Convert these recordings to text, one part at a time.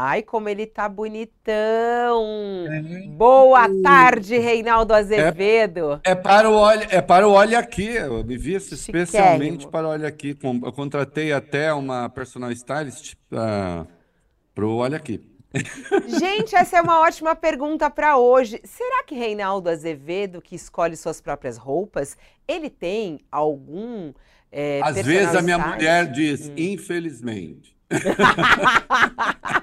Ai, como ele tá bonitão! Boa tarde, Reinaldo Azevedo. É para o olho, é para o olho aqui. Eu me visto especialmente para o olho aqui. Eu contratei até uma personal stylist para o olho aqui. Gente, essa é uma ótima pergunta para hoje. Será que Reinaldo Azevedo, que escolhe suas próprias roupas, ele tem algum é, Às vezes a minha mulher diz, infelizmente.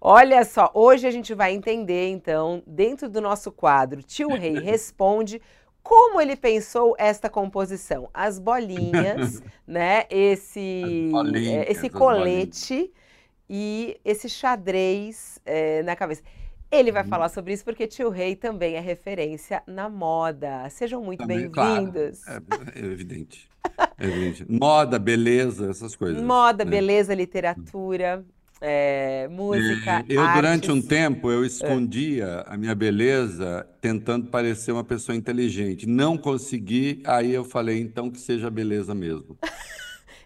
Olha só, hoje a gente vai entender, então, dentro do nosso quadro, Tio Rei Responde, como ele pensou esta composição. As bolinhas, né? Esse, As bolinhas, é, esse colete e esse xadrez é, na cabeça. Ele Uhum. vai falar sobre isso porque Tio Rei também é referência na moda. Sejam muito Também, claro. bem-vindos. É, é evidente. É evidente. Moda, beleza, essas coisas. Moda, né? beleza, literatura, é, música, Eu, durante um artes. tempo, eu escondia a minha beleza tentando parecer uma pessoa inteligente. Não consegui, aí eu falei, então que seja beleza mesmo.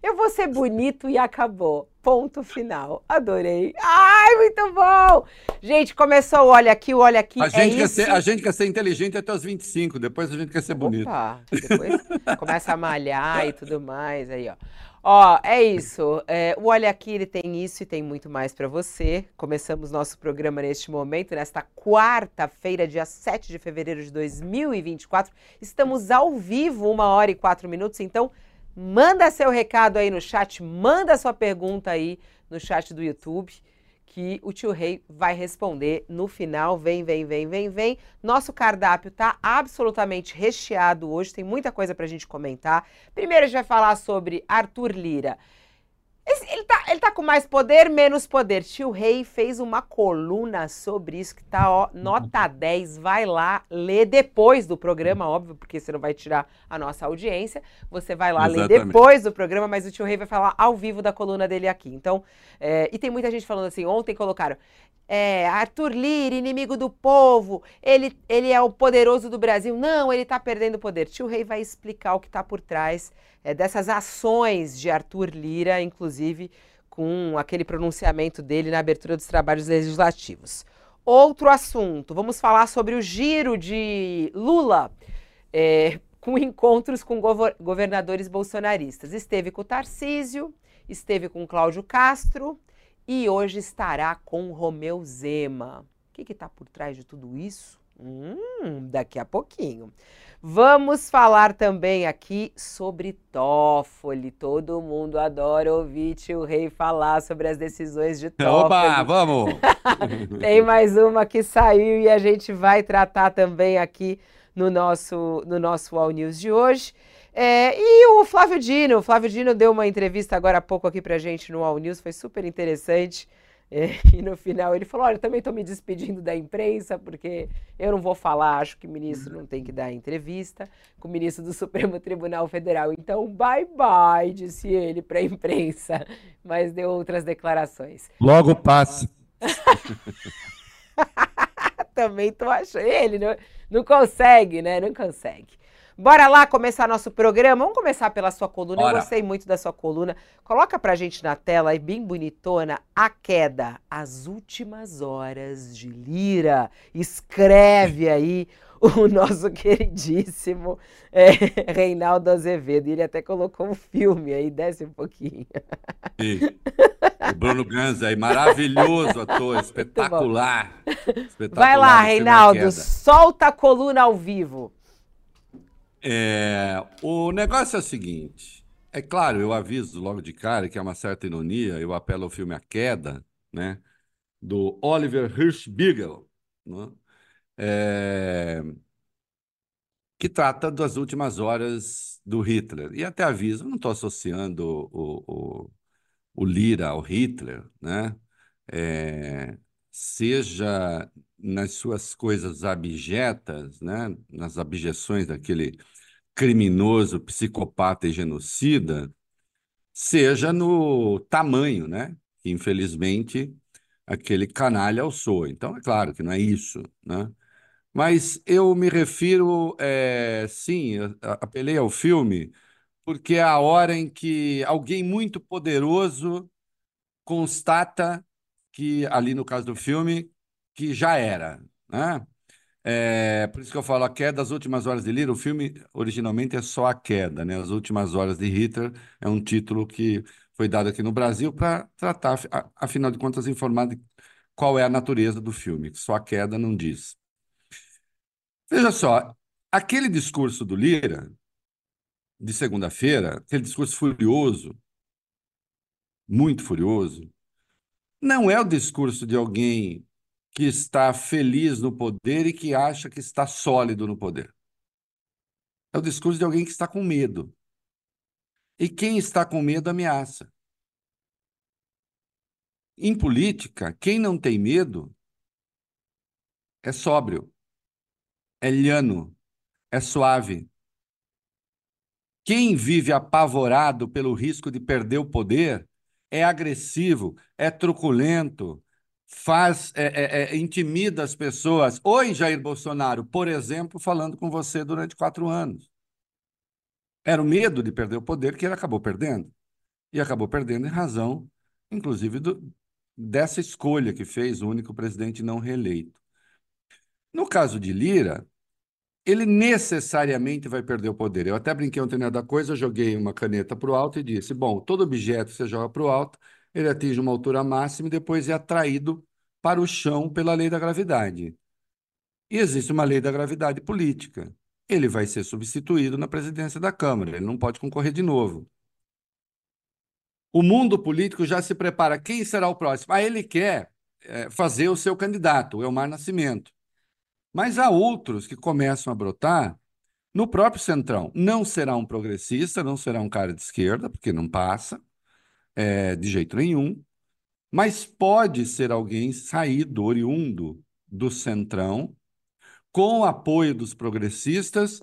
Eu vou ser bonito e acabou. Ponto final. Adorei. Ai, muito bom! Gente, começou o Olha Aqui, o Olha Aqui. A é gente, quer ser, a gente quer ser inteligente até os 25, depois a gente quer ser bonito. Opa, depois começa a malhar e tudo mais. Aí, ó. Ó, é isso. É, o Olha Aqui, ele tem isso e tem muito mais para você. Começamos nosso programa neste momento, nesta quarta-feira, dia 7 de fevereiro de 2024. Estamos ao vivo, uma hora e quatro minutos. Então, manda seu recado aí no chat, manda sua pergunta aí no chat do YouTube que o tio Rei vai responder no final. Vem, vem, vem, vem, vem. Nosso cardápio tá absolutamente recheado hoje, tem muita coisa pra gente comentar. Primeiro a gente vai falar sobre Arthur Lira. Esse- ele, tá, ele tá com mais poder, menos poder. Tio Rei fez uma coluna sobre isso que tá, ó, nota 10. Vai lá ler depois do programa, óbvio, porque você não vai tirar a nossa audiência. Você vai lá ler Exatamente. depois do programa, mas o tio Rei vai falar ao vivo da coluna dele aqui. Então, é, e tem muita gente falando assim, ontem colocaram, é, Arthur Lira, inimigo do povo, ele, ele é o poderoso do Brasil. Não, ele tá perdendo poder. Tio Rei vai explicar o que tá por trás é, dessas ações de Arthur Lira, inclusive com aquele pronunciamento dele na abertura dos trabalhos legislativos. Outro assunto, vamos falar sobre o giro de Lula é, com encontros com gover- governadores bolsonaristas. Esteve com o Tarcísio, esteve com Cláudio Castro e hoje estará com Romeu Zema. O que está por trás de tudo isso? Hum, daqui a pouquinho. Vamos falar também aqui sobre Toffoli. Todo mundo adora ouvir tio Rei falar sobre as decisões de Oba, Toffoli. vamos! Tem mais uma que saiu e a gente vai tratar também aqui no nosso, no nosso All News de hoje. É, e o Flávio Dino, o Flávio Dino deu uma entrevista agora há pouco aqui pra gente no All News, foi super interessante. E no final ele falou: Olha, também estou me despedindo da imprensa, porque eu não vou falar, acho que o ministro não tem que dar entrevista com o ministro do Supremo Tribunal Federal. Então, bye bye, disse ele para a imprensa, mas deu outras declarações. Logo passa. Também tô achando. Ele não, não consegue, né? Não consegue. Bora lá começar nosso programa. Vamos começar pela sua coluna. Eu Bora. gostei muito da sua coluna. Coloca pra gente na tela aí, bem bonitona, a queda, as últimas horas de Lira. Escreve aí o nosso queridíssimo é, Reinaldo Azevedo. Ele até colocou um filme aí, desce um pouquinho. E o Bruno Ganz aí, maravilhoso ator, espetacular. espetacular Vai lá, Reinaldo, solta a coluna ao vivo. É, o negócio é o seguinte, é claro, eu aviso logo de cara que é uma certa ironia, eu apelo ao filme A Queda, né, do Oliver Hirschbiegel, né, é, que trata das últimas horas do Hitler. E até aviso, não estou associando o, o, o Lira ao Hitler, né, é, seja nas suas coisas abjetas, né, nas abjeções daquele criminoso, psicopata e genocida, seja no tamanho, né, que infelizmente aquele canalha alçou. Então, é claro que não é isso, né? Mas eu me refiro, é, sim, apelei ao filme porque é a hora em que alguém muito poderoso constata que, ali no caso do filme, que já era. Né? É, por isso que eu falo A Queda das Últimas Horas de Lira. O filme originalmente é só A Queda, né? As Últimas Horas de Hitler é um título que foi dado aqui no Brasil para tratar, afinal de contas, informar de qual é a natureza do filme, que só A Queda não diz. Veja só, aquele discurso do Lira, de segunda-feira, aquele discurso furioso, muito furioso, não é o discurso de alguém que está feliz no poder e que acha que está sólido no poder. É o discurso de alguém que está com medo. E quem está com medo ameaça. Em política, quem não tem medo é sóbrio, é liano, é suave. Quem vive apavorado pelo risco de perder o poder é agressivo, é truculento, faz, é, é, é, intimida as pessoas. Oi, Jair Bolsonaro, por exemplo, falando com você durante quatro anos. Era o medo de perder o poder que ele acabou perdendo. E acabou perdendo em razão, inclusive, do, dessa escolha que fez o único presidente não reeleito. No caso de Lira, ele necessariamente vai perder o poder. Eu até brinquei ontem da coisa, joguei uma caneta para o alto e disse: bom, todo objeto que você joga para o alto, ele atinge uma altura máxima e depois é atraído para o chão pela lei da gravidade. E existe uma lei da gravidade política. Ele vai ser substituído na presidência da Câmara, ele não pode concorrer de novo. O mundo político já se prepara. Quem será o próximo? Ah, ele quer é, fazer o seu candidato, Elmar Nascimento. Mas há outros que começam a brotar no próprio Centrão. Não será um progressista, não será um cara de esquerda, porque não passa é, de jeito nenhum, mas pode ser alguém saído, oriundo do Centrão, com o apoio dos progressistas,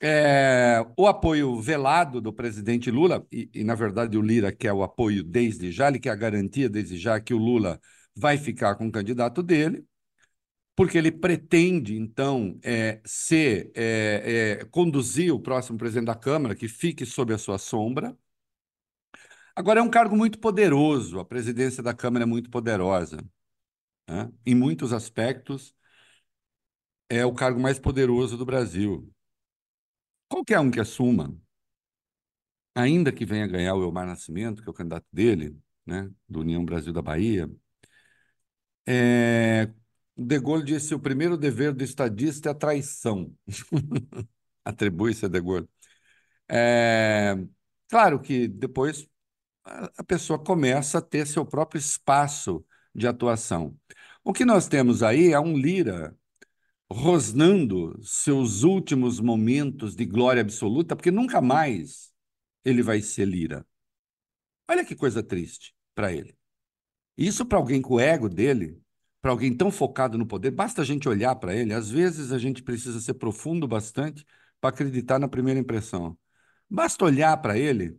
é, o apoio velado do presidente Lula, e, e, na verdade o Lira quer o apoio desde já, ele quer a garantia desde já que o Lula vai ficar com o candidato dele, porque ele pretende, então, é, ser, é, é, conduzir o próximo presidente da Câmara, que fique sob a sua sombra. Agora, é um cargo muito poderoso, a presidência da Câmara é muito poderosa. Né? Em muitos aspectos, é o cargo mais poderoso do Brasil. Qualquer um que assuma, ainda que venha ganhar o Elmar Nascimento, que é o candidato dele, né, do União Brasil da Bahia, é, De Gaulle disse: o primeiro dever do estadista é a traição. Atribui-se a De Gaulle. É, claro que depois a pessoa começa a ter seu próprio espaço de atuação. O que nós temos aí é um Lira rosnando seus últimos momentos de glória absoluta, porque nunca mais ele vai ser Lira. Olha que coisa triste para ele. Isso para alguém com o ego dele, para alguém tão focado no poder, basta a gente olhar para ele. Às vezes a gente precisa ser profundo bastante para acreditar na primeira impressão. Basta olhar para ele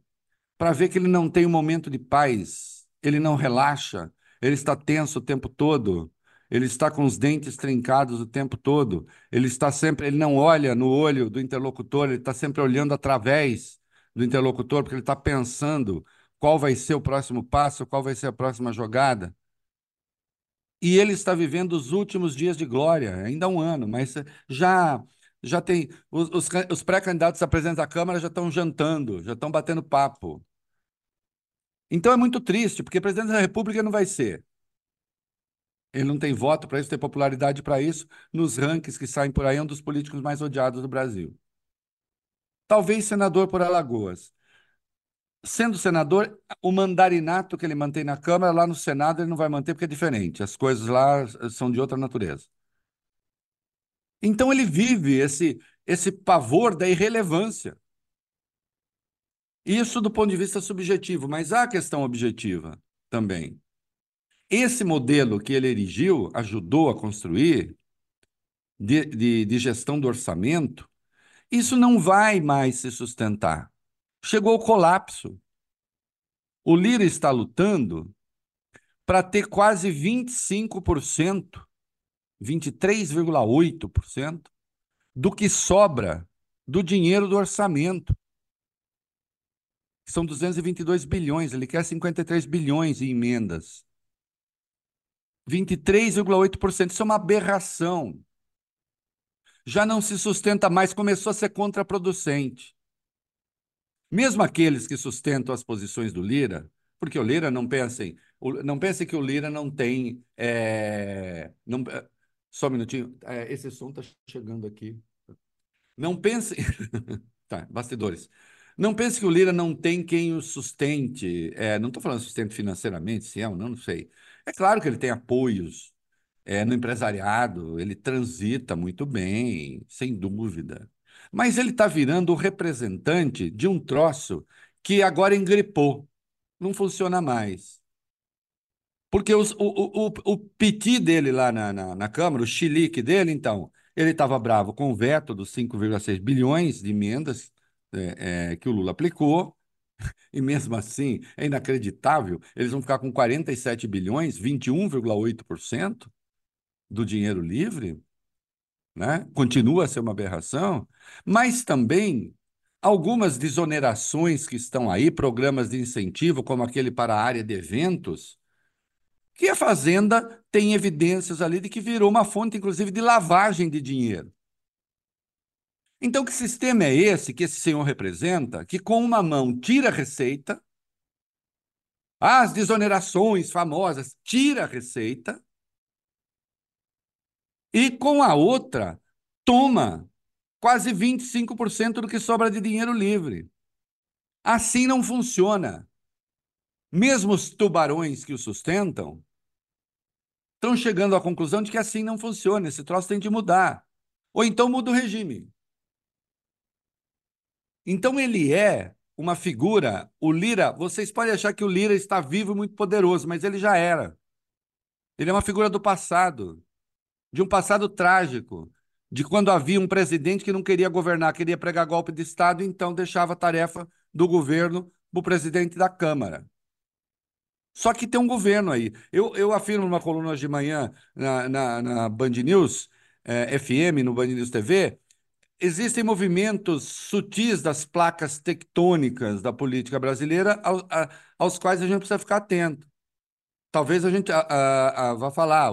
para ver que ele não tem um momento de paz, ele não relaxa, ele está tenso o tempo todo, ele está com os dentes trincados o tempo todo, ele está sempre, ele não olha no olho do interlocutor, ele está sempre olhando através do interlocutor, porque ele está pensando qual vai ser o próximo passo, qual vai ser a próxima jogada. E ele está vivendo os últimos dias de glória, ainda um ano, mas já já tem os, os, os pré-candidatos a presidente da Câmara já estão jantando, já estão batendo papo. Então é muito triste, porque presidente da República não vai ser. Ele não tem voto para isso, tem popularidade para isso. Nos rankings que saem por aí, é um dos políticos mais odiados do Brasil. Talvez senador por Alagoas. Sendo senador, o mandarinato que ele mantém na Câmara, lá no Senado, ele não vai manter porque é diferente. As coisas lá são de outra natureza. Então ele vive esse, esse pavor da irrelevância. Isso do ponto de vista subjetivo, mas há a questão objetiva também. Esse modelo que ele erigiu, ajudou a construir, de, de, de gestão do orçamento, isso não vai mais se sustentar. Chegou o colapso. O Lira está lutando para ter quase 25%, 23,8% do que sobra do dinheiro do orçamento são 222 bilhões, ele quer 53 bilhões em emendas. 23,8%. Isso é uma aberração. Já não se sustenta mais, começou a ser contraproducente. Mesmo aqueles que sustentam as posições do Lira, porque o Lira não pensem, não pense que o Lira não tem. É, não, só um minutinho, é, esse som está chegando aqui. Não pense. tá, bastidores. Não pense que o Lira não tem quem o sustente. É, não estou falando sustento financeiramente, se é ou não, não sei. É claro que ele tem apoios é, no empresariado, ele transita muito bem, sem dúvida. Mas ele está virando o representante de um troço que agora engripou, não funciona mais. Porque os, o, o, o piti dele lá na, na, na Câmara, o chilique dele, então, ele estava bravo com o veto dos 5,6 bilhões de emendas é, é, que o Lula aplicou, e mesmo assim é inacreditável, eles vão ficar com 47 bilhões, 21,8% do dinheiro livre, né? continua a ser uma aberração, mas também algumas desonerações que estão aí, programas de incentivo, como aquele para a área de eventos, que a Fazenda tem evidências ali de que virou uma fonte, inclusive, de lavagem de dinheiro. Então, que sistema é esse que esse senhor representa, que com uma mão tira a receita, as desonerações famosas, tira a receita, e com a outra toma quase 25% do que sobra de dinheiro livre. Assim não funciona. Mesmo os tubarões que o sustentam estão chegando à conclusão de que assim não funciona, esse troço tem de mudar. Ou então muda o regime. Então ele é uma figura, o Lira, vocês podem achar que o Lira está vivo e muito poderoso, mas ele já era. Ele é uma figura do passado, de um passado trágico, de quando havia um presidente que não queria governar, queria pregar golpe de Estado, então deixava a tarefa do governo para o presidente da Câmara. Só que tem um governo aí. Eu, eu afirmo numa coluna de manhã na, na, na Band News eh, FM, no Band News TV, existem movimentos sutis das placas tectônicas da política brasileira ao, a, aos quais a gente precisa ficar atento. Talvez a gente a, a, vá falar,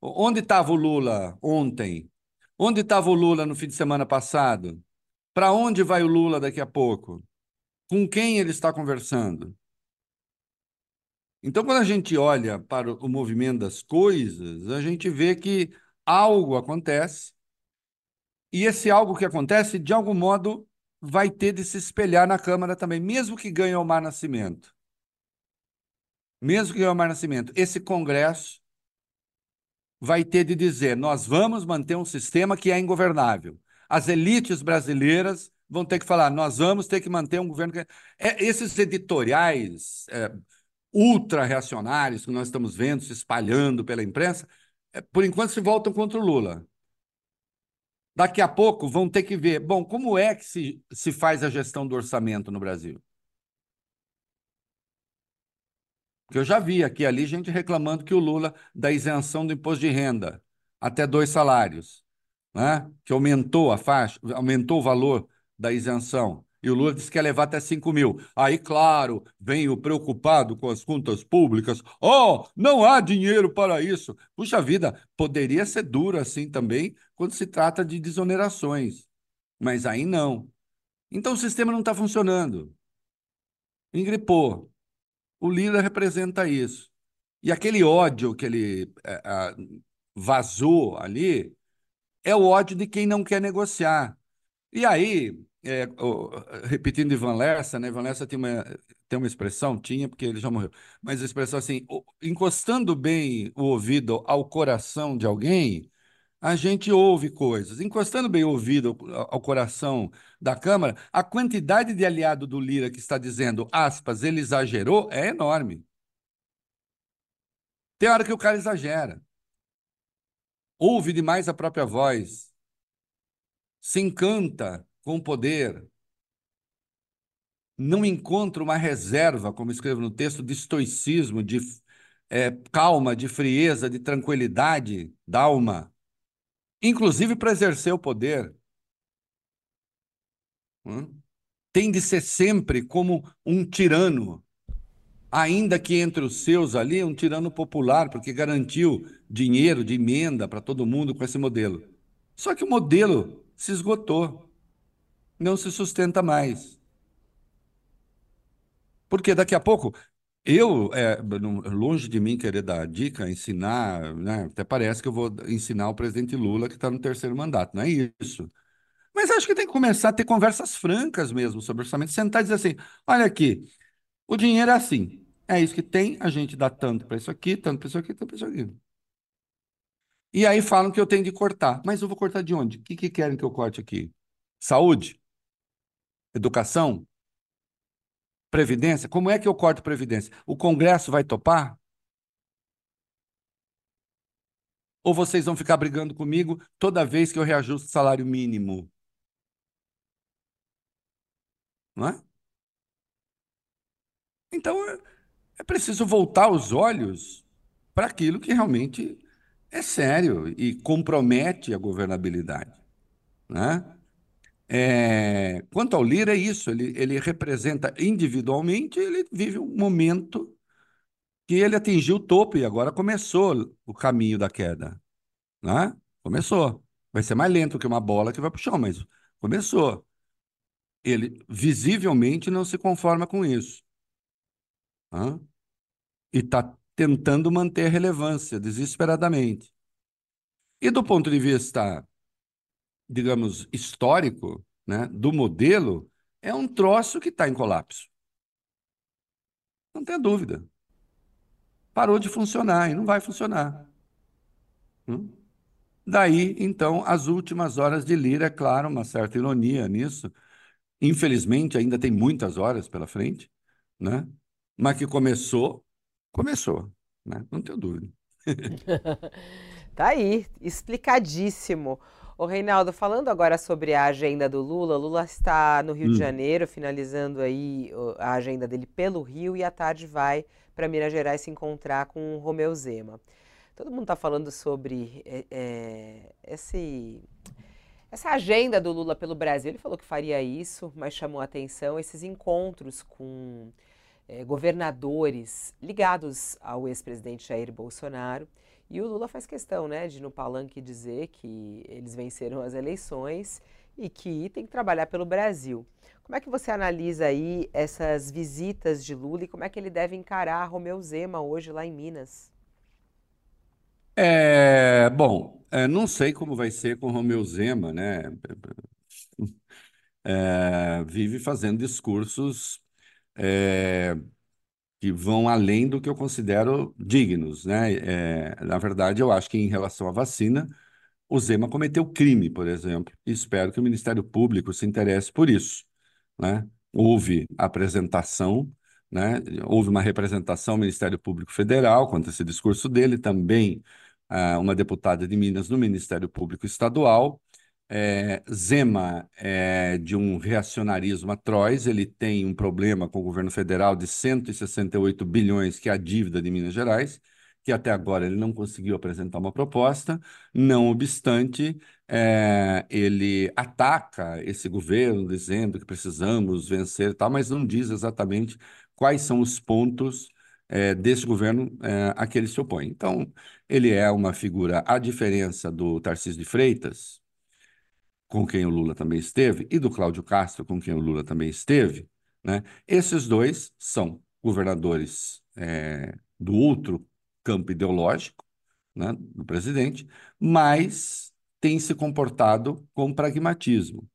onde estava o Lula ontem? Onde estava o Lula no fim de semana passado? Para onde vai o Lula daqui a pouco? Com quem ele está conversando? Então, quando a gente olha para o movimento das coisas, a gente vê que algo acontece, e esse algo que acontece, de algum modo, vai ter de se espelhar na Câmara também, mesmo que ganhe o Mar Nascimento. Mesmo que ganhe o Mar Nascimento. Esse Congresso vai ter de dizer: nós vamos manter um sistema que é ingovernável. As elites brasileiras vão ter que falar: nós vamos ter que manter um governo que. É, esses editoriais. É, ultra-reacionários que nós estamos vendo se espalhando pela imprensa, é, por enquanto se voltam contra o Lula. Daqui a pouco vão ter que ver, bom, como é que se, se faz a gestão do orçamento no Brasil? Porque eu já vi aqui ali gente reclamando que o Lula da isenção do imposto de renda até dois salários, né? que aumentou a faixa, aumentou o valor da isenção. E o Lula disse que ia levar até 5 mil. Aí, claro, vem o preocupado com as contas públicas. Oh, não há dinheiro para isso. Puxa vida, poderia ser duro assim também quando se trata de desonerações. Mas aí não. Então o sistema não está funcionando. Engripou. O Lira representa isso. E aquele ódio que ele é, vazou ali é o ódio de quem não quer negociar. E aí, é, repetindo Ivan Lessa, né? Ivan Lessa tem uma, tem uma expressão, tinha, porque ele já morreu, mas a expressão assim, encostando bem o ouvido ao coração de alguém, a gente ouve coisas. Encostando bem o ouvido ao, coração da Câmara, a quantidade de aliado do Lira que está dizendo, aspas, ele exagerou, é enorme. Tem hora que o cara exagera. Ouve demais a própria voz. Se encanta com o poder, não encontra uma reserva, como escrevo no texto, de estoicismo, de é, calma, de frieza, de tranquilidade da alma, inclusive para exercer o poder. Hum? Tem de ser sempre como um tirano, ainda que entre os seus ali, um tirano popular, porque garantiu dinheiro de emenda para todo mundo com esse modelo. Só que o modelo se esgotou, não se sustenta mais. Porque daqui a pouco, eu, é, longe de mim querer dar dica, ensinar, né? até parece que eu vou ensinar o presidente Lula que está no terceiro mandato, não é isso. Mas acho que tem que começar a ter conversas francas mesmo sobre orçamento, sentar e dizer assim: olha aqui, o dinheiro é assim. É isso que tem, a gente dá tanto para isso aqui, tanto para isso aqui, tanto para isso aqui. E aí falam que eu tenho de cortar. Mas eu vou cortar de onde? O que, que querem que eu corte aqui? Saúde? Educação? Previdência? Como é que eu corto previdência? O Congresso vai topar? Ou vocês vão ficar brigando comigo toda vez que eu reajusto o salário mínimo? Não é? Então, é preciso voltar os olhos para aquilo que realmente é sério e compromete a governabilidade. Né? É, quanto ao Lira, é isso, ele, ele representa individualmente, ele vive um momento que ele atingiu o topo e agora começou o caminho da queda. Né? Começou. Vai ser mais lento que uma bola que vai para o chão, mas começou. Ele visivelmente não se conforma com isso. Né? E está tentando manter relevância desesperadamente. E do ponto de vista, digamos, histórico, né, do modelo, é um troço que está em colapso. Não tem dúvida. Parou de funcionar e não vai funcionar. Hum? Daí, então, as últimas horas de Lira, é claro, uma certa ironia nisso. Infelizmente, ainda tem muitas horas pela frente, né? mas que começou, começou, né? não tenho dúvida. tá aí, explicadíssimo. O Reinaldo, falando agora sobre a agenda do Lula, Lula está no Rio hum. de Janeiro, finalizando aí a agenda dele pelo Rio e à tarde vai para Minas Gerais se encontrar com o Romeu Zema. Todo mundo está falando sobre é, é, esse, essa agenda do Lula pelo Brasil. Ele falou que faria isso, mas chamou a atenção esses encontros com é, governadores ligados ao ex-presidente Jair Bolsonaro. E o Lula faz questão né, de, no palanque, dizer que eles venceram as eleições e que tem que trabalhar pelo Brasil. Como é que você analisa aí essas visitas de Lula e como é que ele deve encarar Romeu Zema hoje lá em Minas? É, bom, é, não sei como vai ser com Romeu Zema, né? É, vive fazendo discursos é, que vão além do que eu considero dignos. Né? É, na verdade, eu acho que em relação à vacina, o Zema cometeu crime, por exemplo, e espero que o Ministério Público se interesse por isso. Né? Houve apresentação, né? houve uma representação ao Ministério Público Federal quanto a esse discurso dele, também ah, uma deputada de Minas no Ministério Público Estadual, é, Zema é de um reacionarismo atroz, ele tem um problema com o governo federal de 168 bilhões, que é a dívida de Minas Gerais, que até agora ele não conseguiu apresentar uma proposta, não obstante, é, ele ataca esse governo, dizendo que precisamos vencer e tal, mas não diz exatamente quais são os pontos é, desse governo é, a que ele se opõe. Então, ele é uma figura, a diferença do Tarcísio de Freitas, com quem o Lula também esteve, e do Cláudio Castro, com quem o Lula também esteve, né? esses dois são governadores é, do outro campo ideológico né, do presidente, mas têm se comportado com pragmatismo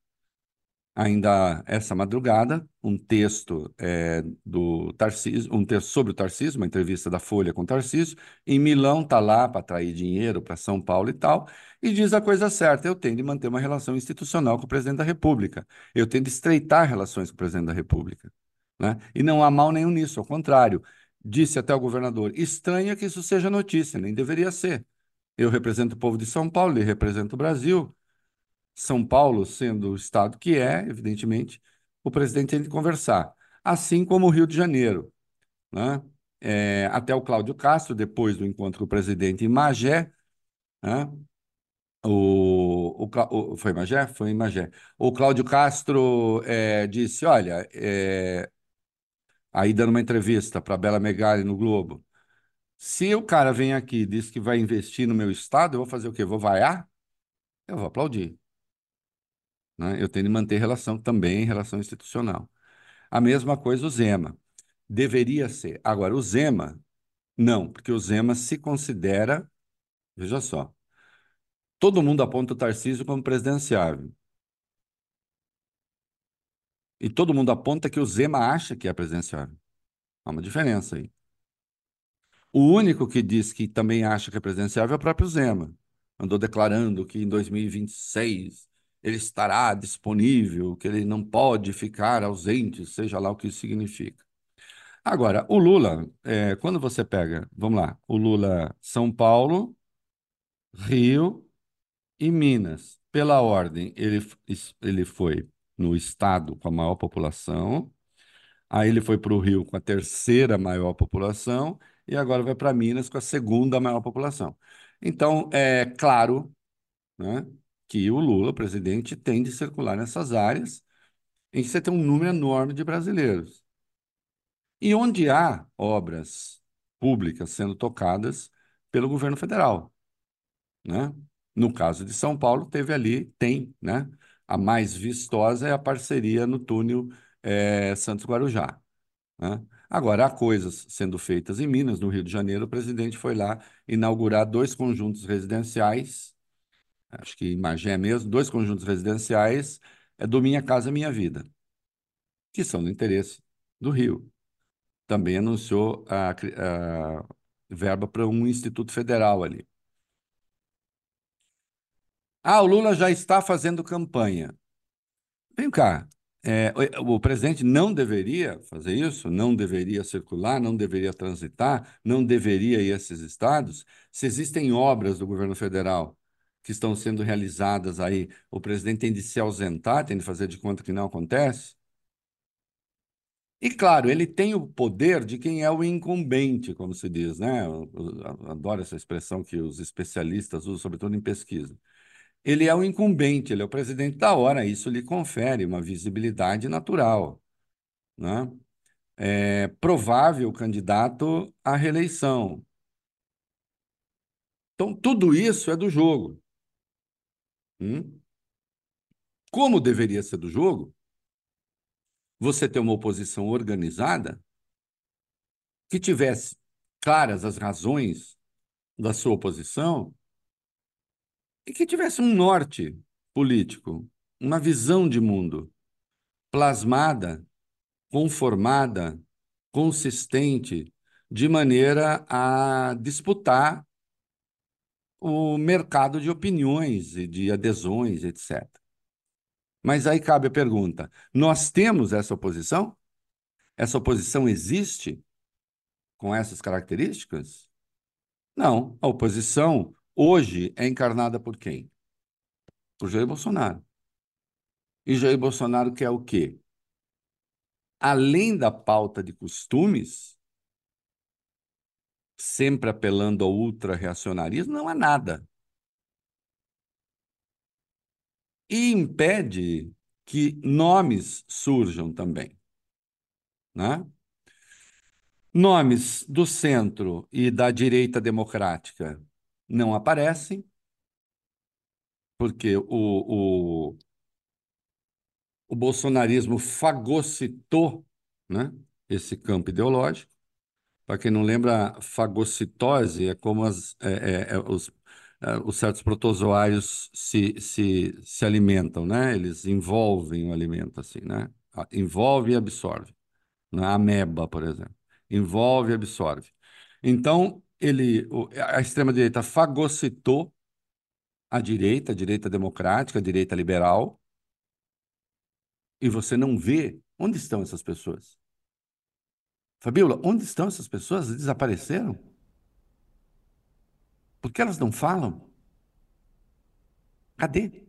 ainda essa madrugada um texto é, do Tarcísio, um texto sobre o Tarcísio, uma entrevista da Folha com o Tarcísio. Em Milão está lá para atrair dinheiro para São Paulo e tal, e diz a coisa certa: eu tenho de manter uma relação institucional com o presidente da República, eu tenho de estreitar relações com o presidente da República. Né? E não há mal nenhum nisso, ao contrário. Disse até o governador: estranha que isso seja notícia, nem deveria ser. Eu represento o povo de São Paulo, ele representa o Brasil. São Paulo, sendo o estado que é, evidentemente, o presidente tem de conversar. Assim como o Rio de Janeiro. Né? É, até o Cláudio Castro, depois do encontro com o presidente em Magé, né? o, o, o, foi Magé? Foi em Magé. O Cláudio Castro é, disse: olha, é, aí dando uma entrevista para Bela Megali no Globo. Se o cara vem aqui e diz que vai investir no meu estado, eu vou fazer o quê? Vou vaiar? Eu vou aplaudir. Né? Eu tenho de manter relação também, relação institucional. A mesma coisa o Zema. Deveria ser. Agora, o Zema, não, porque o Zema se considera, veja só, todo mundo aponta o Tarcísio como presidenciável. E todo mundo aponta que o Zema acha que é presidenciável. Há uma diferença aí. O único que diz que também acha que é presidenciável é o próprio Zema. Andou declarando que em 2026 ele estará disponível, que ele não pode ficar ausente, seja lá o que isso significa. Agora, o Lula, é, quando você pega, vamos lá, o Lula São Paulo, Rio e Minas, pela ordem, ele, ele foi no estado com a maior população, aí ele foi para o Rio com a terceira maior população, e agora vai para Minas com a segunda maior população. Então, é claro né, que o Lula, presidente, tem de circular nessas áreas em que você tem um número enorme de brasileiros. E onde há obras públicas sendo tocadas pelo governo federal. Né? No caso de São Paulo, teve ali, tem, né? A mais vistosa é a parceria no túnel é, Santos Guarujá. Né? Agora, há coisas sendo feitas em Minas, no Rio de Janeiro, o presidente foi lá inaugurar dois conjuntos residenciais, acho que em Magé mesmo, dois conjuntos residenciais é do Minha Casa Minha Vida, que são do interesse do Rio. Também anunciou a, a verba para um instituto federal ali. Ah, o Lula já está fazendo campanha. Vem cá, é, o, o presidente não deveria fazer isso, não deveria circular, não deveria transitar, não deveria ir a esses estados. Se existem obras do governo federal que estão sendo realizadas aí, o presidente tem de se ausentar, tem de fazer de conta que não acontece. E, claro, ele tem o poder de quem é o incumbente, como se diz, né? Eu, adoro essa expressão que os especialistas usam, sobretudo em pesquisa ele é o incumbente, ele é o presidente da hora, isso lhe confere uma visibilidade natural. Né? É provável candidato à reeleição. Então, tudo isso é do jogo. Hum? Como deveria ser do jogo, você ter uma oposição organizada que tivesse claras as razões da sua oposição e que tivesse um norte político, uma visão de mundo plasmada, conformada, consistente, de maneira a disputar o mercado de opiniões e de adesões, etc. Mas aí cabe a pergunta: nós temos essa oposição? Essa oposição existe com essas características? Não, a oposição hoje é encarnada por quem? Por Jair Bolsonaro. E Jair Bolsonaro quer o quê? Além da pauta de costumes, sempre apelando ao ultra-reacionarismo, não há nada. E impede que nomes surjam também. Né? Nomes do centro e da direita democrática não aparecem, porque o, o, o bolsonarismo fagocitou né, esse campo ideológico. Para quem não lembra, fagocitose é como as, é, é, é, os, é, os certos protozoários se, se, se alimentam, né? Eles envolvem o alimento, assim, né? Envolve e absorve. Né? A ameba, por exemplo. Envolve e absorve. Então, ele, a extrema-direita fagocitou a direita, a direita democrática, a direita liberal, e você não vê onde estão essas pessoas. Fabiola, onde estão essas pessoas? Desapareceram? Por que elas não falam? Cadê?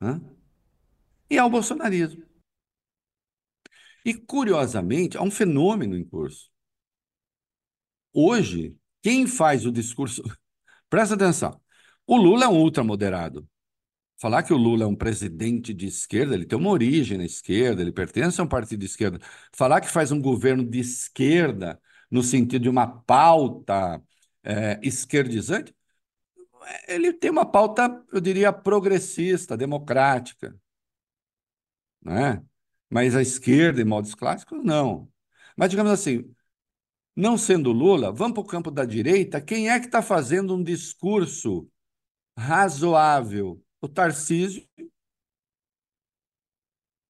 Hã? E há o bolsonarismo. E, curiosamente, há um fenômeno em curso. Hoje, quem faz o discurso. Presta atenção. O Lula é um ultramoderado. Falar que o Lula é um presidente de esquerda, ele tem uma origem na esquerda, ele pertence a um partido de esquerda. Falar que faz um governo de esquerda, no sentido de uma pauta é, esquerdizante, ele tem uma pauta, eu diria, progressista, democrática. Não é? Mas a esquerda, em modos clássicos, não. Mas, digamos assim, não sendo Lula, vamos para o campo da direita, quem é que está fazendo um discurso razoável? O Tarcísio.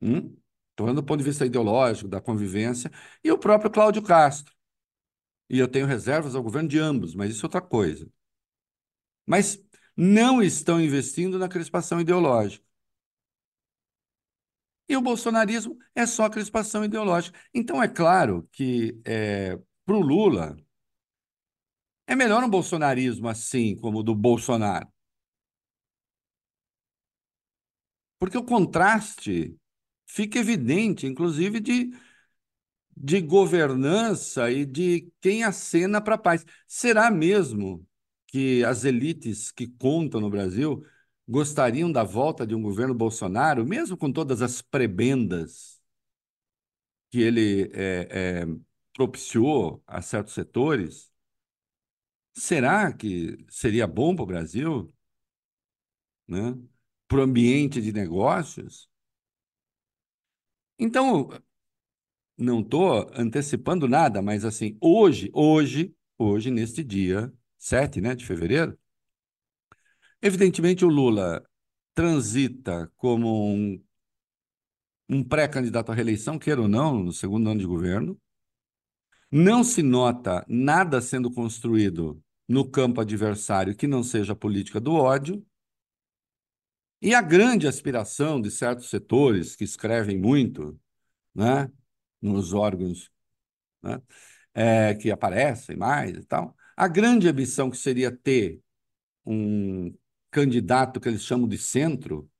Hum? Do ponto de vista ideológico, da convivência, e o próprio Cláudio Castro. E eu tenho reservas ao governo de ambos, mas isso é outra coisa. Mas não estão investindo na crispação ideológica. E o bolsonarismo é só crispação ideológica. Então, é claro que é, para o Lula é melhor um bolsonarismo assim, como o do Bolsonaro. Porque o contraste fica evidente, inclusive, de, de governança e de quem acena para a paz. Será mesmo que as elites que contam no Brasil gostariam da volta de um governo Bolsonaro, mesmo com todas as prebendas que ele é, é, propiciou a certos setores? Será que seria bom para o Brasil? Né? Para o ambiente de negócios? Então, não estou antecipando nada, mas assim, hoje, hoje, hoje, neste dia 7 né, de fevereiro, Evidentemente, o Lula transita como um, um pré-candidato à reeleição, queira ou não, no segundo ano de governo. Não se nota nada sendo construído no campo adversário que não seja a política do ódio. E a grande aspiração de certos setores que escrevem muito né, nos órgãos né, é, que aparecem mais e tal, a grande ambição que seria ter um candidato que eles chamam de centro,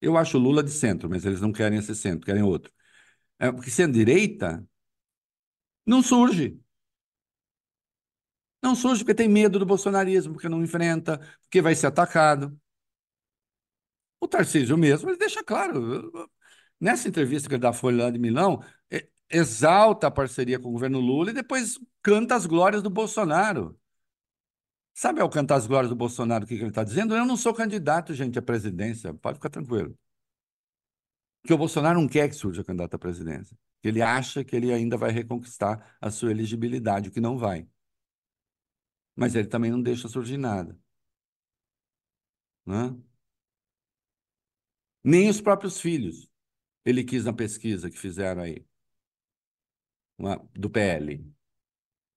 eu acho Lula de centro, mas eles não querem esse centro, querem outro. É, porque sendo direita, não surge. Não surge porque tem medo do bolsonarismo, porque não enfrenta, porque vai ser atacado. O Tarcísio mesmo, ele deixa claro, nessa entrevista que ele dá Folha de Milão, exalta a parceria com o governo Lula e depois canta as glórias do Bolsonaro. Sabe ao cantar as glórias do Bolsonaro o que ele está dizendo? Eu não sou candidato, gente, à presidência. Pode ficar tranquilo. Porque o Bolsonaro não quer que surja candidato à presidência. Ele acha que ele ainda vai reconquistar a sua elegibilidade, o que não vai. Mas ele também não deixa surgir nada. Né? Nem os próprios filhos. Ele quis na pesquisa que fizeram aí, do PL.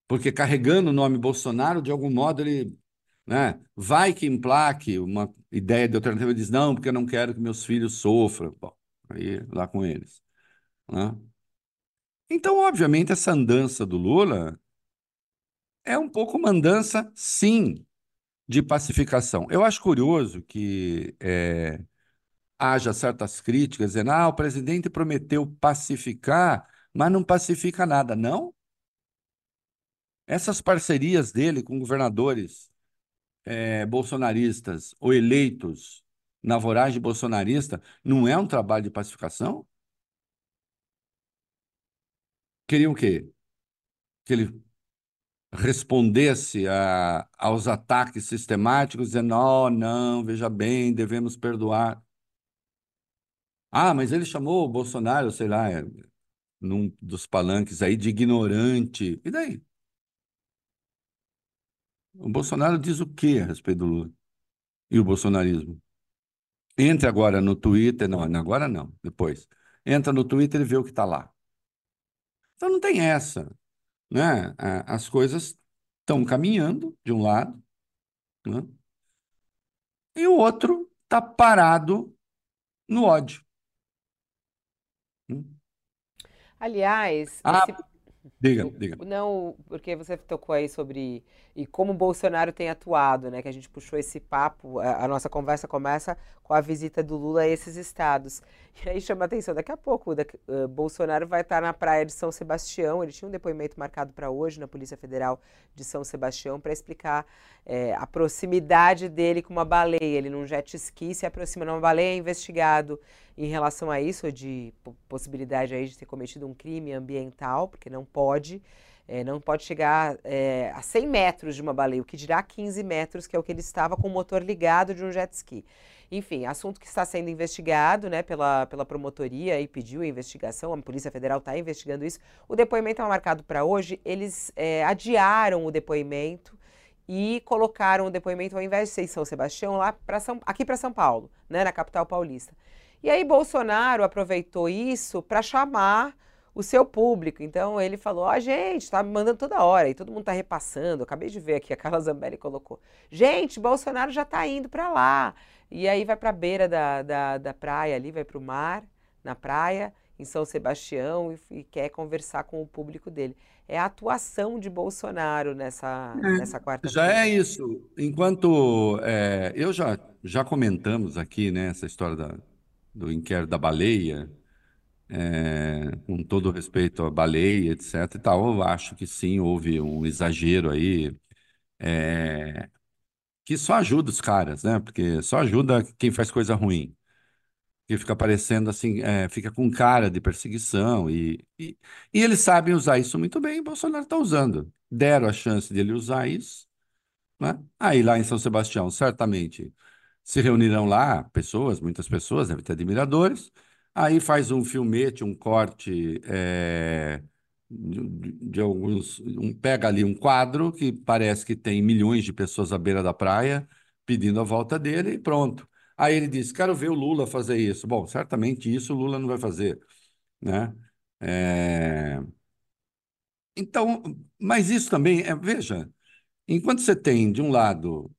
Porque carregando o nome Bolsonaro, de algum modo, ele né, vai que emplaque uma ideia de alternativa diz: não, porque eu não quero que meus filhos sofram. Bom, aí lá com eles. Né? Então, obviamente, essa andança do Lula é um pouco uma andança, sim, de pacificação. Eu acho curioso que é, haja certas críticas dizendo: ah, o presidente prometeu pacificar, mas não pacifica nada. Não, essas parcerias dele com governadores é, bolsonaristas ou eleitos na voragem bolsonarista não é um trabalho de pacificação? Queriam o quê? Que ele respondesse a, aos ataques sistemáticos, dizendo: oh, não, veja bem, devemos perdoar. Ah, mas ele chamou o Bolsonaro, sei lá, é, num dos palanques aí, de ignorante. E daí? O Bolsonaro diz o quê a respeito do Lula? E o bolsonarismo? Entre agora no Twitter, não, agora não, depois. Entra no Twitter e vê o que está lá. Então não tem essa. Né? As coisas estão caminhando de um lado, né? e o outro está parado no ódio. Hum? Aliás, ah, esse... Diga, diga. Não, porque você tocou aí sobre e como o Bolsonaro tem atuado, né? Que a gente puxou esse papo, a, a, nossa conversa começa com a visita do Lula a esses estados. E aí chama atenção, daqui a pouco, da, uh, Bolsonaro vai estar na praia de São Sebastião, ele tinha um depoimento marcado para hoje na Polícia Federal de São Sebastião para explicar é, a proximidade dele com uma baleia. Ele num jet ski se aproxima de uma baleia, é investigado em relação a isso, de possibilidade aí de ter cometido um crime ambiental, porque não pode. É, não pode chegar é, a 100 metros de uma baleia, o que dirá 15 metros, que é o que ele estava com o motor ligado de um jet ski. Enfim, assunto que está sendo investigado né, pela, pela promotoria e pediu a investigação, a Polícia Federal está investigando isso. O depoimento é marcado para hoje, eles é, adiaram o depoimento e colocaram o depoimento, ao invés de ser em São Sebastião, lá São, aqui para São Paulo, né, na capital paulista. E aí Bolsonaro aproveitou isso para chamar o seu público. Então ele falou: Ó, oh, gente, tá me mandando toda hora e todo mundo tá repassando. Eu acabei de ver aqui, a Carla Zambelli colocou: Gente, Bolsonaro já tá indo para lá. E aí vai para a beira da, da, da praia ali, vai para o mar, na praia, em São Sebastião, e, e quer conversar com o público dele é a atuação de Bolsonaro nessa, é, nessa quarta-feira. Já é isso. Enquanto é, eu já, já comentamos aqui né, essa história da, do inquérito da baleia, é, com todo respeito à baleia, etc. E tal, eu acho que sim, houve um exagero aí. É, que só ajuda os caras, né? Porque só ajuda quem faz coisa ruim que fica parecendo assim, é, fica com cara de perseguição e, e, e eles sabem usar isso muito bem, e Bolsonaro está usando. Deram a chance de ele usar isso, né? Aí lá em São Sebastião, certamente se reunirão lá pessoas, muitas pessoas, deve ter admiradores, aí faz um filmete, um corte é, de, de, alguns, um, pega ali um quadro que parece que tem milhões de pessoas à beira da praia pedindo a volta dele e pronto. Aí ele disse: Quero ver o Lula fazer isso. Bom, certamente isso o Lula não vai fazer. Né? É... Então, mas isso também, é, veja, enquanto você tem, de um lado,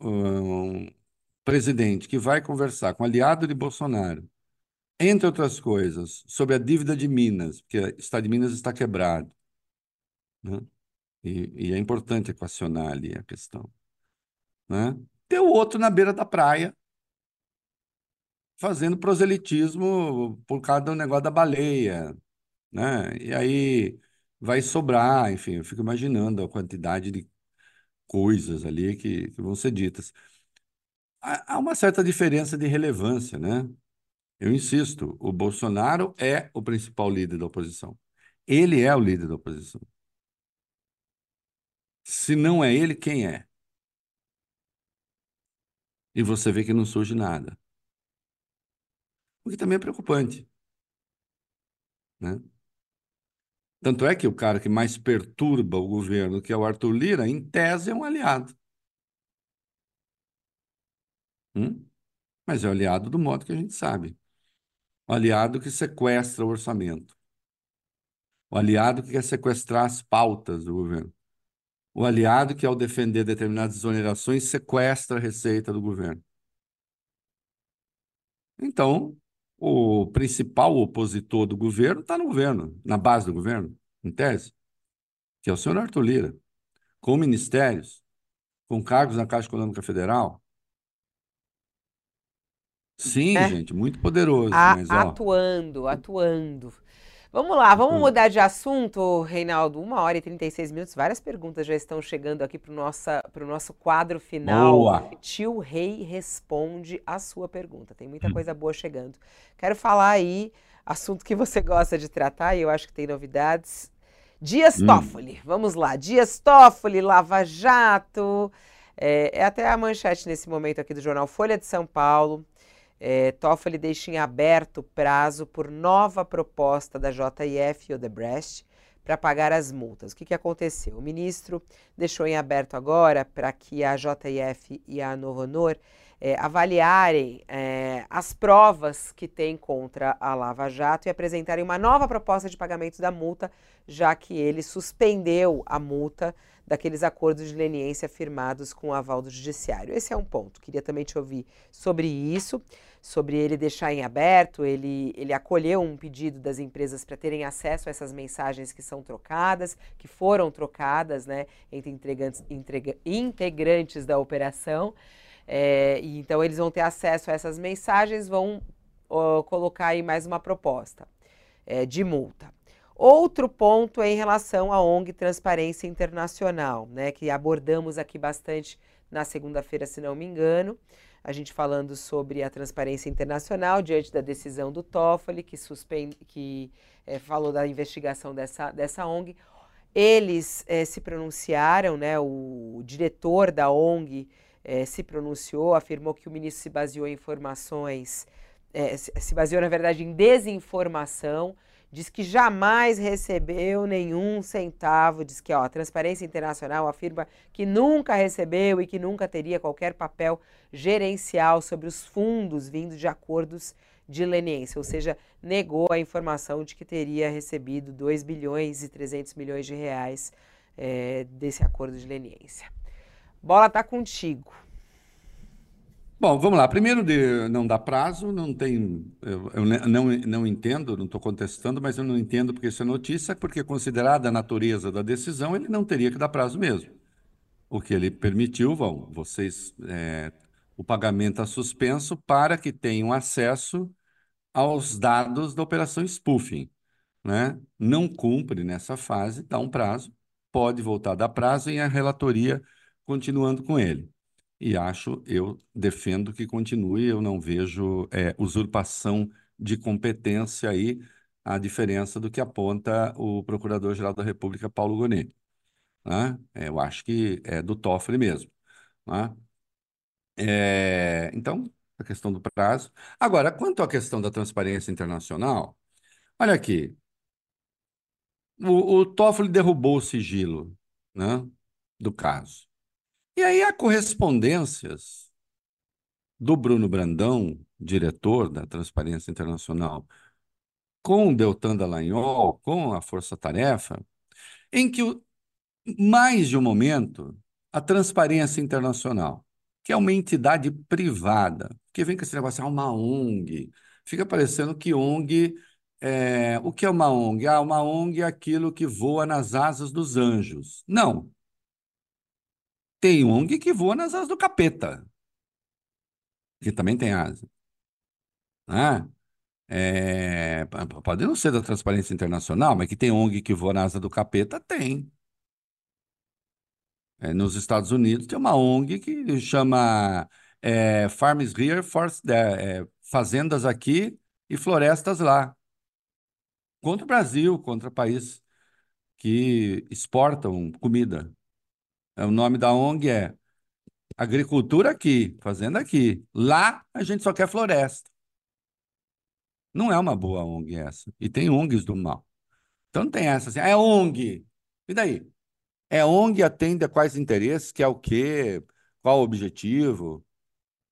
um presidente que vai conversar com aliado de Bolsonaro, entre outras coisas, sobre a dívida de Minas, porque o Estado de Minas está quebrado. Né? E, e é importante equacionar ali a questão. Né? Tem o outro na beira da praia, fazendo proselitismo por causa do negócio da baleia, né? E aí vai sobrar, enfim, eu fico imaginando a quantidade de coisas ali que, que vão ser ditas. Há, uma certa diferença de relevância, né? Eu insisto, o Bolsonaro é o principal líder da oposição. Ele é o líder da oposição. Se não é ele, quem é? e você vê que não surge nada. O que também é preocupante. Né? Tanto é que o cara que mais perturba o governo, que é o Arthur Lira, em tese é um aliado. Hum? Mas é um aliado do modo que a gente sabe. O aliado que sequestra o orçamento. O aliado que quer sequestrar as pautas do governo o aliado que, ao defender determinadas exonerações, sequestra a receita do governo. Então, o principal opositor do governo está no governo, na base do governo, em tese, que é o senhor Arthur Lira, com ministérios, com cargos na Caixa Econômica Federal. Sim, é. gente, muito poderoso. A, mas, atuando, atuando. Vamos lá, vamos hum. mudar de assunto, Reinaldo. Uma hora e 36 minutos. Várias perguntas já estão chegando aqui para o nosso quadro final. Boa. Tio Rei responde a sua pergunta. Tem muita hum. coisa boa chegando. Quero falar aí, assunto que você gosta de tratar, e eu acho que tem novidades. Dias hum. Toffoli, vamos lá. Dias Toffoli, Lava Jato. É, é até a manchete nesse momento aqui do jornal Folha de São Paulo. É, Toffoli deixa em aberto prazo por nova proposta da JF e Odebrecht para pagar as multas. O que, que aconteceu? O ministro deixou em aberto agora para que a JF e a Novo Honor é, avaliarem é, as provas que tem contra a Lava Jato e apresentarem uma nova proposta de pagamento da multa, já que ele suspendeu a multa daqueles acordos de leniência firmados com o aval do Judiciário. Esse é um ponto. Queria também te ouvir sobre isso sobre ele deixar em aberto, ele, ele acolheu um pedido das empresas para terem acesso a essas mensagens que são trocadas, que foram trocadas né, entre integrantes, integrantes da operação. É, e então eles vão ter acesso a essas mensagens, vão colocar aí mais uma proposta é, de multa. Outro ponto é em relação à ONG Transparência Internacional, né, que abordamos aqui bastante na segunda-feira, se não me engano. A gente falando sobre a transparência internacional diante da decisão do Toffoli, que, suspende, que é, falou da investigação dessa, dessa ONG. Eles é, se pronunciaram, né, o diretor da ONG é, se pronunciou, afirmou que o ministro se baseou em informações, se baseou, na verdade, em desinformação diz que jamais recebeu nenhum centavo, diz que ó, a Transparência Internacional afirma que nunca recebeu e que nunca teria qualquer papel gerencial sobre os fundos vindos de acordos de leniência, ou seja, negou a informação de que teria recebido 2 bilhões e 300 milhões de reais é, desse acordo de leniência. Bola está contigo. Bom, vamos lá. Primeiro, de não dá prazo, não tem. Eu, eu não, não entendo, não estou contestando, mas eu não entendo porque isso é notícia, porque, considerada a natureza da decisão, ele não teria que dar prazo mesmo. O que ele permitiu, vão, vocês. É, o pagamento a suspenso para que tenham acesso aos dados da operação spoofing. Né? Não cumpre nessa fase, dá um prazo, pode voltar a dar prazo e a relatoria continuando com ele e acho, eu defendo que continue, eu não vejo é, usurpação de competência aí, a diferença do que aponta o Procurador-Geral da República, Paulo Gonet. Né? É, eu acho que é do Toffoli mesmo. Né? É, então, a questão do prazo. Agora, quanto à questão da transparência internacional, olha aqui, o, o Toffoli derrubou o sigilo né, do caso. E aí há correspondências do Bruno Brandão, diretor da Transparência Internacional, com o Deltan Dallagnol, com a Força Tarefa, em que mais de um momento a Transparência Internacional, que é uma entidade privada, que vem com esse negócio, é uma ONG, fica parecendo que ONG é, o que é uma ONG? Ah, uma ONG é aquilo que voa nas asas dos anjos. Não. Tem ONG que voa nas asas do capeta, que também tem asa. Né? É, pode não ser da Transparência Internacional, mas que tem ONG que voa na asa do capeta, tem. É, nos Estados Unidos tem uma ONG que chama é, Farms Here, Forest There, é, Fazendas aqui e Florestas lá. Contra o Brasil, contra países que exportam comida. É, o nome da ONG é Agricultura aqui, Fazenda aqui. Lá a gente só quer floresta. Não é uma boa ONG essa. E tem ONGs do mal. Então não tem essa assim, é ONG. E daí? É ONG atende a quais interesses, que é o quê? Qual o objetivo?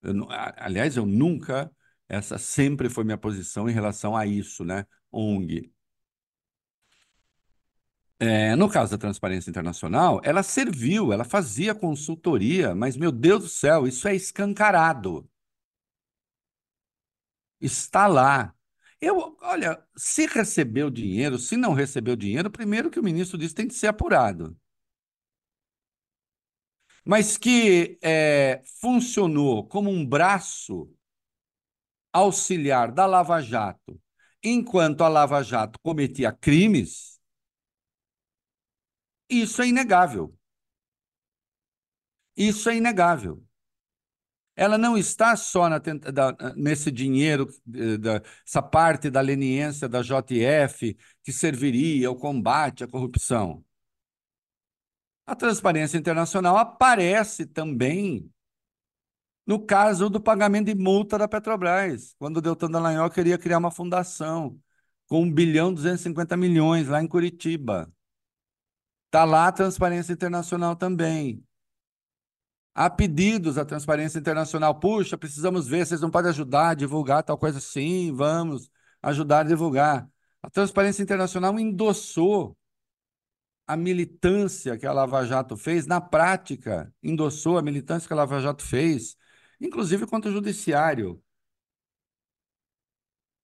Eu, aliás, eu nunca, essa sempre foi minha posição em relação a isso, né? ONG. É, no caso da Transparência Internacional, ela serviu, ela fazia consultoria, mas, meu Deus do céu, isso é escancarado. Está lá. Eu, olha, se recebeu dinheiro, se não recebeu dinheiro, primeiro que o ministro disse tem que ser apurado. Mas que é, funcionou como um braço auxiliar da Lava Jato, enquanto a Lava Jato cometia crimes isso é inegável. Isso é inegável. Ela não está só na, da, nesse dinheiro, eh, da, essa parte da leniência da JF que serviria ao combate à corrupção. A transparência internacional aparece também no caso do pagamento de multa da Petrobras, quando o Deltan Dallagnol queria criar uma fundação com 1 bilhão e 250 milhões lá em Curitiba. Está lá a Transparência Internacional também. Há pedidos à Transparência Internacional. Puxa, precisamos ver, vocês não podem ajudar a divulgar tal coisa? Sim, vamos ajudar a divulgar. A Transparência Internacional endossou a militância que a Lava Jato fez, na prática, endossou a militância que a Lava Jato fez, inclusive contra o Judiciário.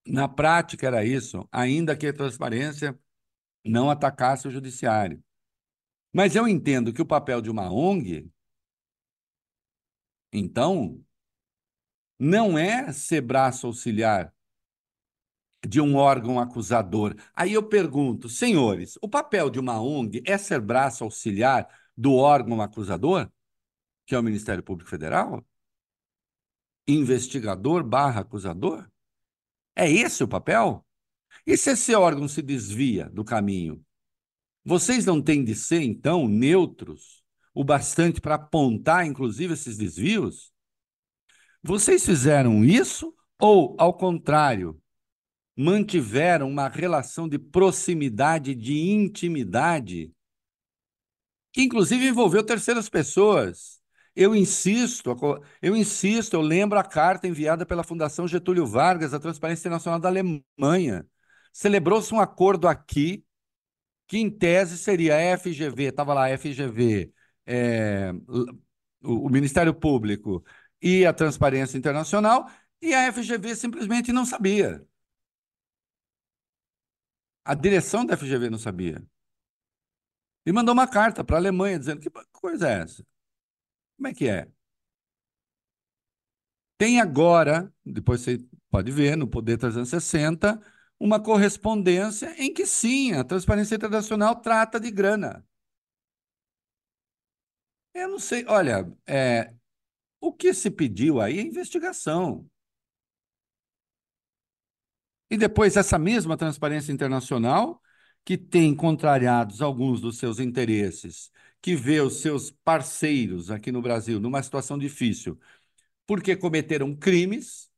Na prática era isso, ainda que a transparência não atacasse o Judiciário. Mas eu entendo que o papel de uma ONG, então, não é ser braço auxiliar de um órgão acusador. Aí eu pergunto, senhores, o papel de uma ONG é ser braço auxiliar do órgão acusador, que é o Ministério Público Federal? Investigador barra acusador? É esse o papel? E se esse órgão se desvia do caminho? Vocês não têm de ser, então, neutros o bastante para apontar, inclusive, esses desvios? Vocês fizeram isso ou, ao contrário, mantiveram uma relação de proximidade, de intimidade, que inclusive envolveu terceiras pessoas? Eu insisto, eu insisto, eu lembro a carta enviada pela Fundação Getúlio Vargas à Transparência Internacional da Alemanha. Celebrou-se um acordo aqui que, em tese, seria a FGV, estava lá a FGV, é, o, o Ministério Público e a Transparência Internacional, e a FGV simplesmente não sabia. A direção da FGV não sabia. E mandou uma carta para a Alemanha dizendo: que coisa é essa? Como é que é? Tem agora, depois você pode ver no Poder 360, uma correspondência em que sim, a Transparência Internacional trata de grana. Eu não sei, olha, é, o que se pediu aí é investigação. E depois essa mesma Transparência Internacional, que tem contrariados alguns dos seus interesses, que vê os seus parceiros aqui no Brasil numa situação difícil, porque cometeram crimes,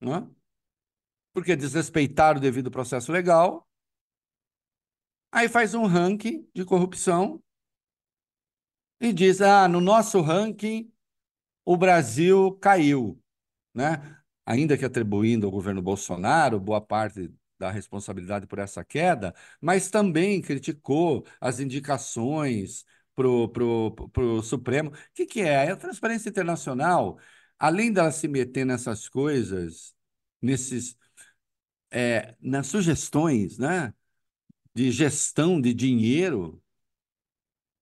não é? porque desrespeitaram o devido processo legal, aí faz um ranking de corrupção e diz: ah, no nosso ranking o Brasil caiu, né? Ainda que atribuindo ao governo Bolsonaro boa parte da responsabilidade por essa queda, mas também criticou as indicações para o Supremo. O que, que é? A transparência internacional, além dela se meter nessas coisas, nesses, é, nas sugestões né, de gestão de dinheiro,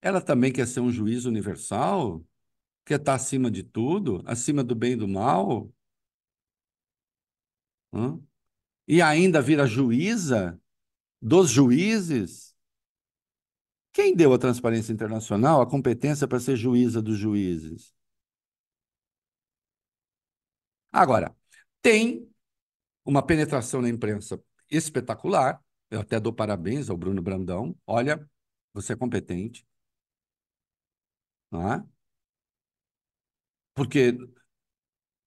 ela também quer ser um juiz universal, quer estar acima de tudo, acima do bem e do mal. Hã? E ainda vira juíza dos juízes. Quem deu à Transparência Internacional a competência para ser juíza dos juízes? Agora, tem uma penetração na imprensa espetacular. Eu até dou parabéns ao Bruno Brandão. Olha, você é competente não é? Porque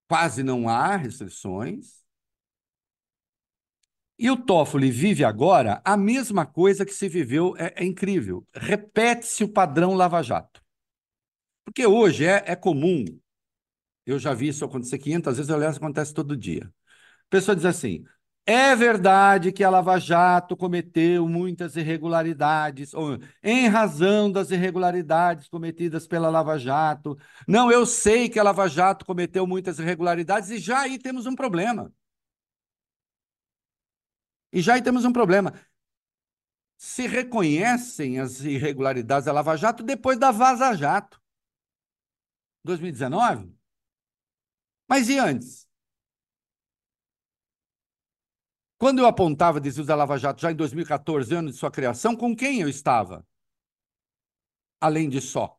quase não há restrições. E o Toffoli vive agora a mesma coisa que se viveu, é, é incrível. Repete-se o padrão Lava Jato. Porque hoje é, é comum, eu já vi isso acontecer 500 vezes, aliás, acontece todo dia. A pessoa diz assim: é verdade que a Lava Jato cometeu muitas irregularidades, ou, em razão das irregularidades cometidas pela Lava Jato. Não, eu sei que a Lava Jato cometeu muitas irregularidades e já aí temos um problema. E já aí temos um problema. Se reconhecem as irregularidades da Lava Jato depois da Vaza Jato. 2019? Mas e antes? Quando eu apontava desvios da Lava Jato já em 2014, ano de sua criação, com quem eu estava? Além de só.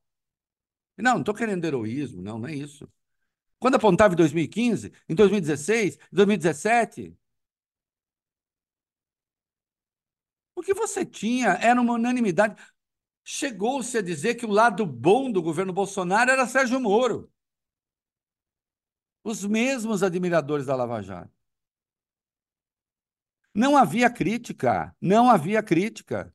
Não, não estou querendo heroísmo, não, não é isso. Quando apontava em 2015, em 2016, em 2017, o que você tinha era uma unanimidade. Chegou-se a dizer que o lado bom do governo Bolsonaro era Sérgio Moro. Os mesmos admiradores da Lava Jato. Não havia crítica, não havia crítica.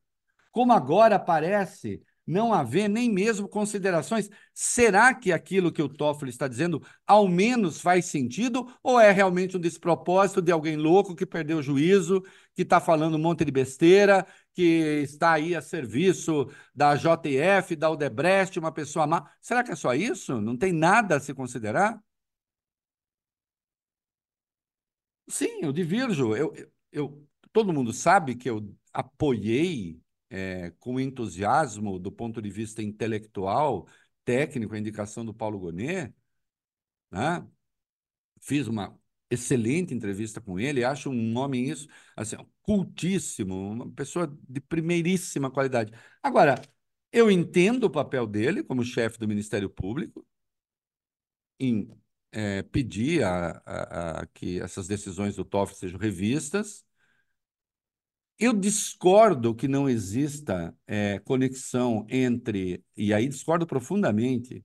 Como agora parece não haver nem mesmo considerações. Será que aquilo que o Toffoli está dizendo ao menos faz sentido ou é realmente um despropósito de alguém louco que perdeu o juízo, que está falando um monte de besteira, que está aí a serviço da JF, da Odebrecht, uma pessoa má? Será que é só isso? Não tem nada a se considerar? Sim, eu divirjo. Eu, eu, todo mundo sabe que eu apoiei é, com entusiasmo do ponto de vista intelectual, técnico, a indicação do Paulo Gonet, né? Fiz uma excelente entrevista com ele, acho um homem isso, assim, cultíssimo, uma pessoa de primeiríssima qualidade. Agora, eu entendo o papel dele como chefe do Ministério Público em é, pedir a, a, a, que essas decisões do TOF sejam revistas. Eu discordo que não exista é, conexão entre, e aí discordo profundamente,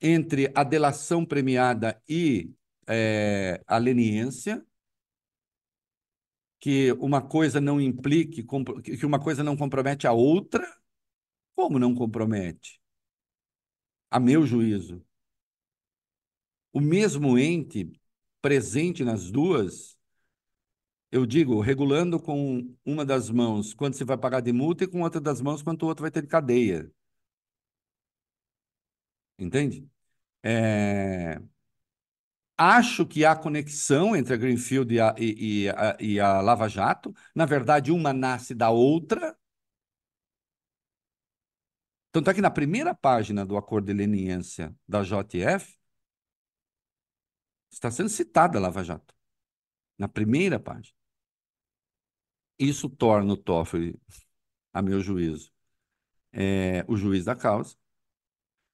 entre a delação premiada e é, a leniência, que uma coisa não implique, que uma coisa não compromete a outra. Como não compromete? A meu juízo. O mesmo ente presente nas duas, eu digo, regulando com uma das mãos quanto você vai pagar de multa e com outra das mãos quanto o outro vai ter de cadeia. Entende? É... Acho que há conexão entre a Greenfield e a, e, e, a, e a Lava Jato. Na verdade, uma nasce da outra. Tanto é que na primeira página do acordo de leniência da JF, está sendo citada a Lava Jato. Na primeira página. Isso torna o Toffoli, a meu juízo, é, o juiz da causa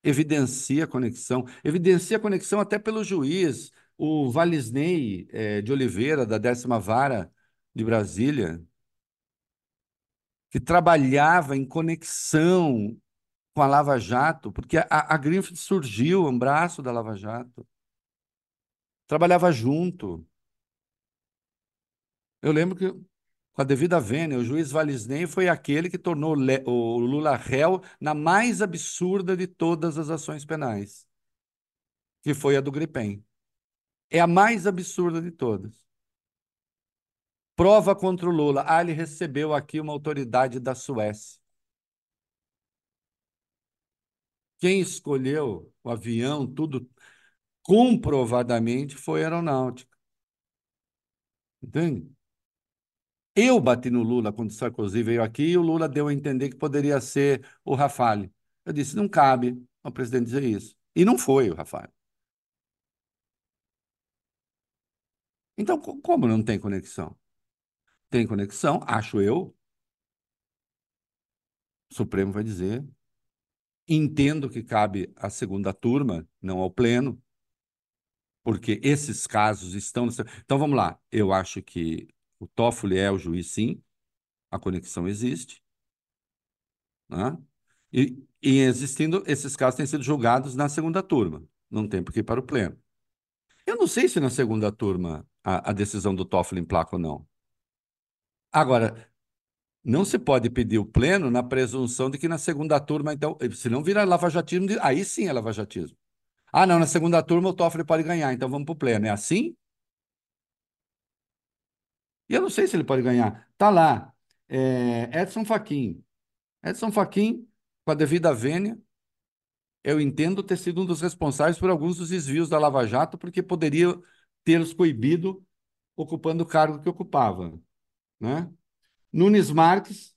evidencia a conexão, evidencia a conexão até pelo juiz, o Valisney é, de Oliveira, da décima vara de Brasília, que trabalhava em conexão com a Lava Jato, porque a, a Greenfield surgiu, um braço da Lava Jato. Trabalhava junto. Eu lembro que com a devida vênia, o juiz Valisney foi aquele que tornou o Lula réu na mais absurda de todas as ações penais, que foi a do Gripen. É a mais absurda de todas. Prova contra o Lula. Ah, ele recebeu aqui uma autoridade da Suécia. Quem escolheu o avião, tudo comprovadamente foi aeronáutica. Entende? Eu bati no Lula quando Sarkozy veio aqui e o Lula deu a entender que poderia ser o Rafale. Eu disse, não cabe ao presidente dizer isso. E não foi o Rafale. Então, como não tem conexão? Tem conexão, acho eu. O Supremo vai dizer. Entendo que cabe à segunda turma, não ao pleno, porque esses casos estão. Então, vamos lá. Eu acho que o Toffoli é o juiz, sim. A conexão existe. Né? E, e existindo, esses casos têm sido julgados na segunda turma. Não tem por que ir para o pleno. Eu não sei se na segunda turma a, a decisão do Toffoli emplaca ou não. Agora, não se pode pedir o pleno na presunção de que na segunda turma, então, se não vira lavajatismo, aí sim é lavajatismo. Ah, não, na segunda turma o Toffoli pode ganhar, então vamos para o pleno. É assim? E eu não sei se ele pode ganhar. Tá lá, é, Edson Fachin. Edson Fachin, com a devida vênia, eu entendo ter sido um dos responsáveis por alguns dos desvios da Lava Jato, porque poderia tê-los coibido ocupando o cargo que ocupava. Né? Nunes Marques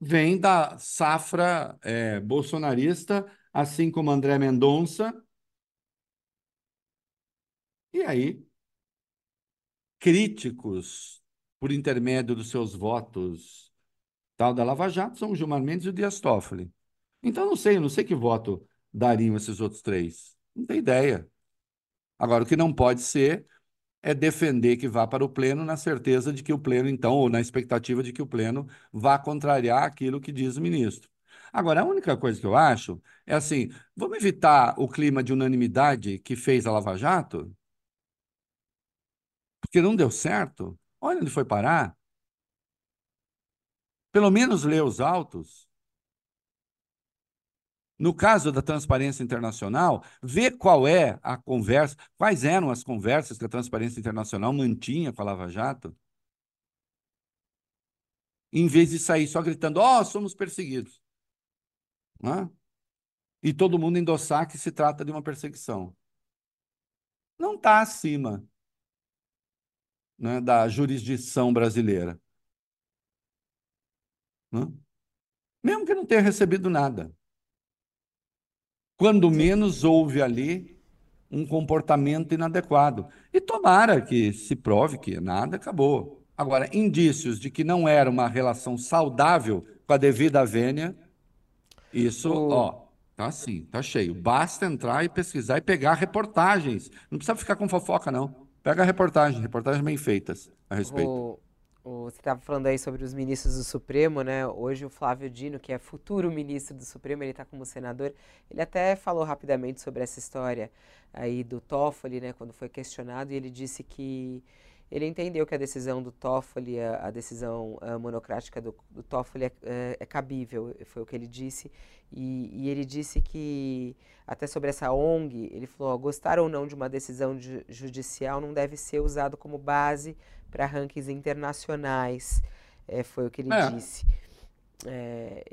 vem da safra é, bolsonarista, assim como André Mendonça. E aí, críticos por intermédio dos seus votos tal da Lava Jato são o Gilmar Mendes e o Dias Toffoli. Então, não sei, não sei que voto dariam esses outros três. Não tem ideia. Agora, o que não pode ser é defender que vá para o pleno na certeza de que o pleno, então, ou na expectativa de que o pleno vá contrariar aquilo que diz o ministro. Agora, a única coisa que eu acho é assim: vamos evitar o clima de unanimidade que fez a Lava Jato? Porque não deu certo. Olha onde foi parar. Pelo menos lê os autos. No caso da Transparência Internacional, vê qual é a conversa, quais eram as conversas que a Transparência Internacional mantinha com a Lava Jato, em vez de sair só gritando, ó, oh, somos perseguidos. Né? E todo mundo endossar que se trata de uma perseguição. Não está acima né, da jurisdição brasileira. Né? Mesmo que não tenha recebido nada. Quando menos houve ali um comportamento inadequado. E tomara que se prove que nada acabou. Agora, indícios de que não era uma relação saudável com a devida vênia, isso, ó, tá assim, tá cheio. Basta entrar e pesquisar e pegar reportagens. Não precisa ficar com fofoca, não. Pega reportagem, reportagens bem feitas a respeito. O, o- você estava falando aí sobre os ministros do Supremo, né? Hoje o Flávio Dino, que é futuro ministro do Supremo, ele está como senador. Ele até falou rapidamente sobre essa história aí do Toffoli, né? Quando foi questionado, e ele disse que ele entendeu que a decisão do Toffoli, a, a decisão ah, monocrática do, do Toffoli é, é- é cabível, foi o que ele disse. E, e ele disse que, até sobre essa ONG, ele falou: ó, gostar ou não de uma decisão ju- judicial não deve ser usado como base para rankings internacionais. É, foi o que ele É. disse. É,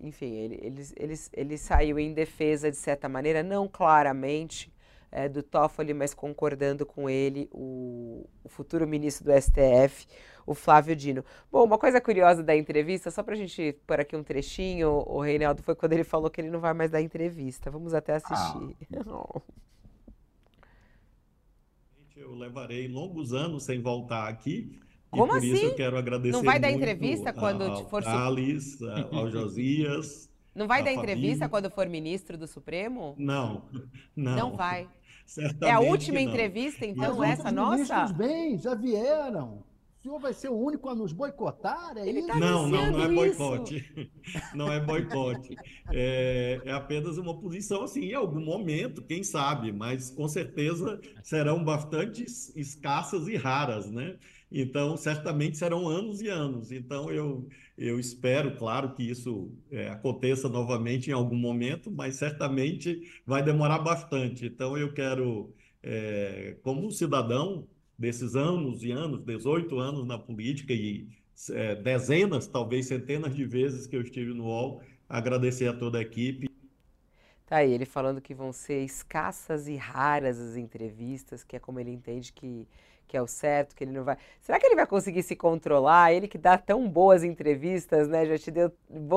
enfim, ele, ele, ele, ele saiu em defesa, de certa maneira, não claramente é, do Toffoli, mas concordando com ele, o, o futuro ministro do STF, o Flávio Dino. Bom, uma coisa curiosa da entrevista, só para a gente pôr aqui um trechinho, o Reinaldo, foi quando ele falou que ele não vai mais dar entrevista. Vamos até assistir. Eu levarei longos anos sem voltar aqui. E Como por isso assim? eu quero agradecer Não vai dar entrevista quando ao for su- Thales, a- ao Josias. Não vai dar entrevista Fabi. quando for ministro do Supremo? Não, não. Não vai. É a Certamente última entrevista, então, Mas essa nossa? bem, já vieram. O senhor vai ser o único a nos boicotar? É Ele isso? tá Não, não, não é boicote. Não é boicote. É, é apenas uma posição assim, em algum momento, quem sabe, mas com certeza serão bastante es- escassas e raras, né? Então, certamente serão anos e anos. Então, eu, eu espero, claro, que isso é, aconteça novamente em algum momento, mas certamente vai demorar bastante. Então, eu quero, é, como cidadão desses anos e anos, 18 anos na política e é, dezenas, talvez centenas de vezes que eu estive no UOL, agradecer a toda a equipe. Tá aí, ele falando que vão ser escassas e raras as entrevistas, que é como ele entende que, que é o certo, que ele não vai. Será que ele vai conseguir se controlar? Ele que dá tão boas entrevistas, né? Já te deu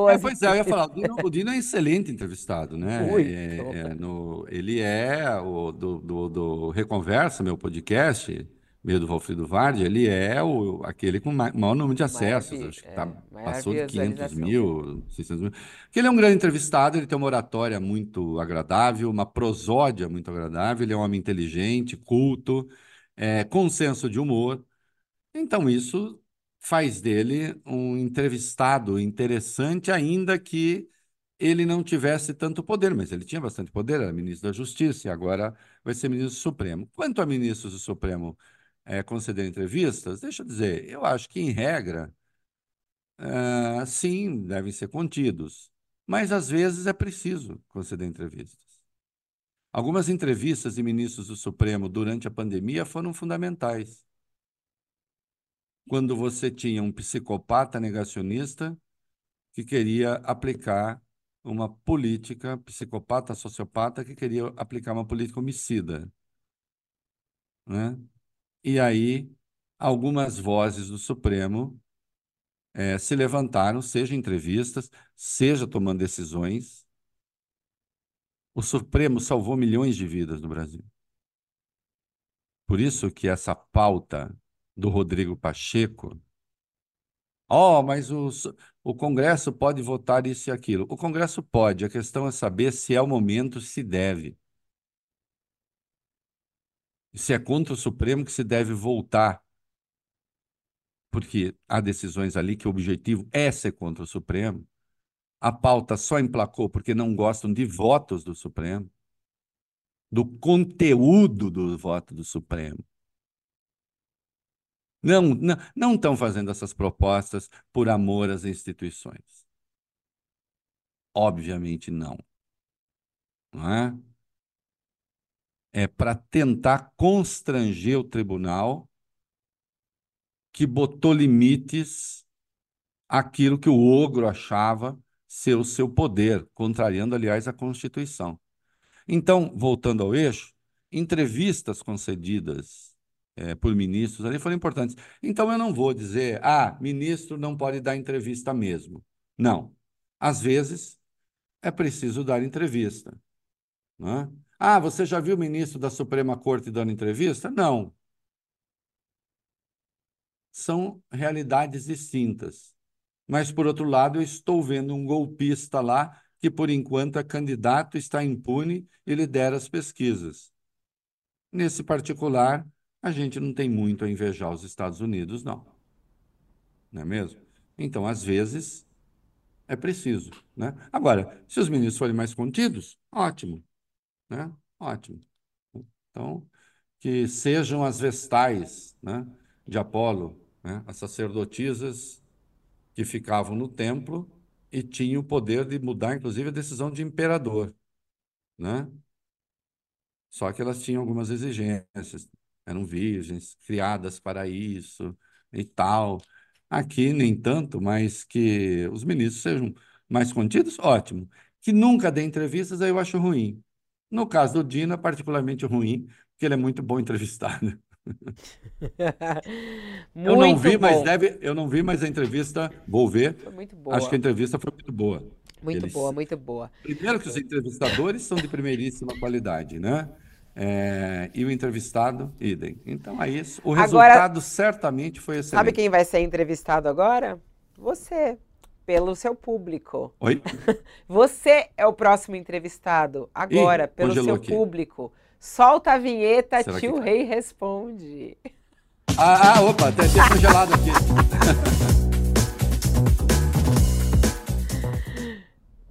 É, boas pois é, eu ia falar, o Dino, o Dino é excelente entrevistado, né? Muito. É, é, no, ele é o do, do, do Reconversa, meu podcast, meio do Valfrido Vardi, ele é o, aquele com ma- maior número de acessos, vi- acho que é, tá, maior passou de 500 visualização. mil, 600 mil. Porque ele é um grande entrevistado, ele tem uma oratória muito agradável, uma prosódia muito agradável, ele é um homem inteligente, culto, é, com senso de humor. Então, isso faz dele um entrevistado interessante, ainda que ele não tivesse tanto poder, mas ele tinha bastante poder, era ministro da Justiça e agora vai ser ministro do Supremo. Quanto a ministros do Supremo eh, conceder entrevistas, deixa eu dizer, eu acho que, em regra, ah, sim, devem ser contidos, mas às vezes é preciso conceder entrevistas. Algumas entrevistas de ministros do Supremo durante a pandemia foram fundamentais quando você tinha um psicopata negacionista que queria aplicar uma política, psicopata, sociopata, que queria aplicar uma política homicida, né? E aí, algumas vozes do Supremo eh, se levantaram, seja em entrevistas, seja tomando decisões. O Supremo salvou milhões de vidas no Brasil. Por isso que essa pauta do Rodrigo Pacheco. Oh, mas o, o Congresso pode votar isso e aquilo. O Congresso pode, a questão é saber se é o momento, se deve. Se é contra o Supremo que se deve voltar. Porque há decisões ali que o objetivo é ser contra o Supremo. A pauta só emplacou porque não gostam de votos do Supremo, do conteúdo do voto do Supremo. Não, não, não estão fazendo essas propostas por amor às instituições. Obviamente não. Não é? É para tentar constranger o tribunal que botou limites àquilo que o ogro achava ser o seu poder, contrariando, aliás, a Constituição. Então, voltando ao eixo, entrevistas concedidas eh, por ministros ali foram importantes. Então, eu não vou dizer, ah, ministro não pode dar entrevista mesmo. Não. Às vezes, é preciso dar entrevista. É? Ah, você já viu o ministro da Suprema Corte dando entrevista? Não. São realidades distintas. Mas, por outro lado, eu estou vendo um golpista lá que, por enquanto, é candidato, está impune e lidera as pesquisas. Nesse particular, a gente não tem muito a invejar os Estados Unidos, não. Não é mesmo? Então, às vezes, é preciso. Né? Agora, se os ministros forem mais contidos, ótimo. Né? Ótimo. Então, que sejam as vestais né, de Apolo, né, as sacerdotisas que ficavam no templo e tinham o poder de mudar, inclusive, a decisão de imperador. Né? Só que elas tinham algumas exigências, eram virgens, criadas para isso e tal. Aqui, nem tanto, mas que os ministros sejam mais contidos, ótimo. Que nunca dê entrevistas, aí eu acho ruim. No caso do Dino, é particularmente ruim, porque ele é muito bom entrevistado. eu não vi, bom. mas deve, eu não vi, mas a entrevista vou ver. Foi muito boa. Acho que a entrevista foi muito boa. Muito Eles... boa, muito boa. Primeiro que os entrevistadores são de primeiríssima qualidade, né? É, e o entrevistado, idem. Então é isso. O resultado agora, certamente foi excelente. Sabe quem vai ser entrevistado agora? Você, pelo seu público. Oi? Você é o próximo entrevistado agora, Ih, pelo seu aqui. público. Solta a vinheta, Será tio que... Tá? Rei responde. Ah, ah opa, tem, tem congelado aqui.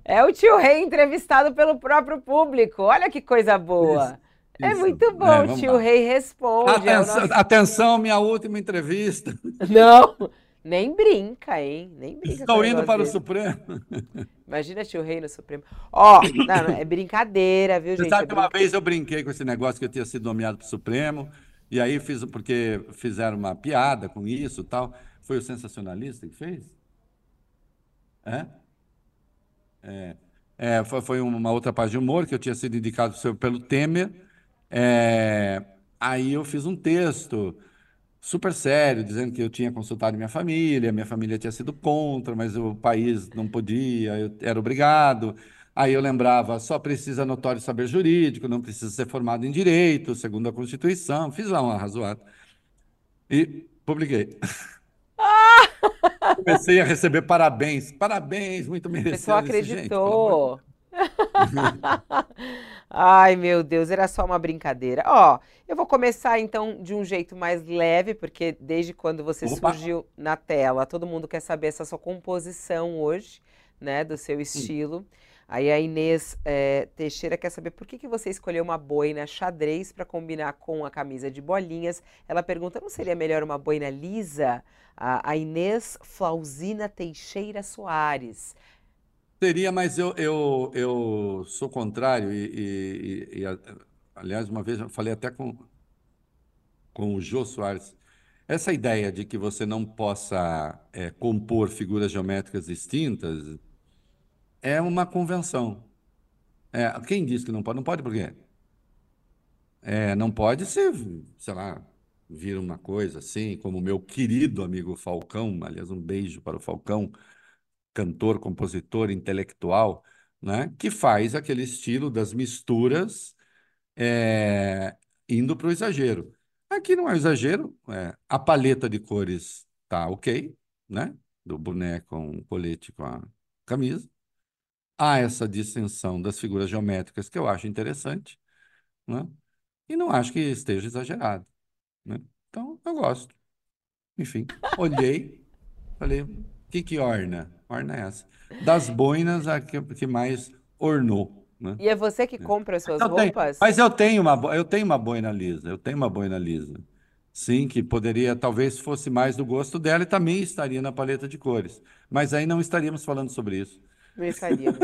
É o tio Rei entrevistado pelo próprio público. Olha que coisa boa. Isso. É muito bom, é, tio lá. Rei responde. Atenção, é nosso... atenção, minha última entrevista. Não, nem brinca, hein? Nem brinca. Estou indo para dele. o Supremo. Imagina tio Rei no Supremo. Ó, oh, não, é brincadeira, viu, Você gente? sabe é que uma vez eu brinquei com esse negócio que eu tinha sido nomeado para o Supremo, e aí fiz, porque fizeram uma piada com isso tal. Foi o sensacionalista que fez? É? É. é foi, foi uma outra página de humor que eu tinha sido indicado pelo Temer é, aí eu fiz um texto super sério, dizendo que eu tinha consultado minha família, minha família tinha sido contra, mas o país não podia, eu era obrigado. Aí eu lembrava, só precisa notório saber jurídico, não precisa ser formado em direito, segundo a Constituição. Fiz lá uma razoada. E publiquei. Comecei a receber parabéns. Parabéns, muito merecido. O pessoal acreditou. Ai, meu Deus, era só uma brincadeira. Ó, eu vou começar então de um jeito mais leve, porque desde quando você Opa. surgiu na tela, todo mundo quer saber essa sua composição hoje, né, do seu estilo. Sim. Aí a Inês é, Teixeira quer saber por que, que você escolheu uma boina xadrez para combinar com a camisa de bolinhas. Ela pergunta: não seria melhor uma boina lisa? A, a Inês Flausina Teixeira Soares. Seria, mas eu, eu, eu sou contrário e, e, e, aliás, uma vez eu falei até com, com o Jô Soares, essa ideia de que você não possa é, compor figuras geométricas distintas é uma convenção. É, quem diz que não pode? Não pode por quê? É, não pode ser, sei lá, vir uma coisa assim, como o meu querido amigo Falcão, aliás, um beijo para o Falcão, cantor, compositor, intelectual, né, que faz aquele estilo das misturas é, indo para o exagero. Aqui não é exagero, é, a paleta de cores tá ok, né? Do boneco com o colete com a camisa. Há essa distensão das figuras geométricas que eu acho interessante, né? E não acho que esteja exagerado, né? Então, eu gosto. Enfim, olhei, falei, que que orna? Orna é essa. Das boinas, a que, que mais ornou. Né? E é você que compra as suas eu roupas? Tenho, mas eu tenho, uma, eu tenho uma boina lisa, eu tenho uma boina lisa. Sim, que poderia, talvez fosse mais do gosto dela e também estaria na paleta de cores. Mas aí não estaríamos falando sobre isso. Não estaríamos.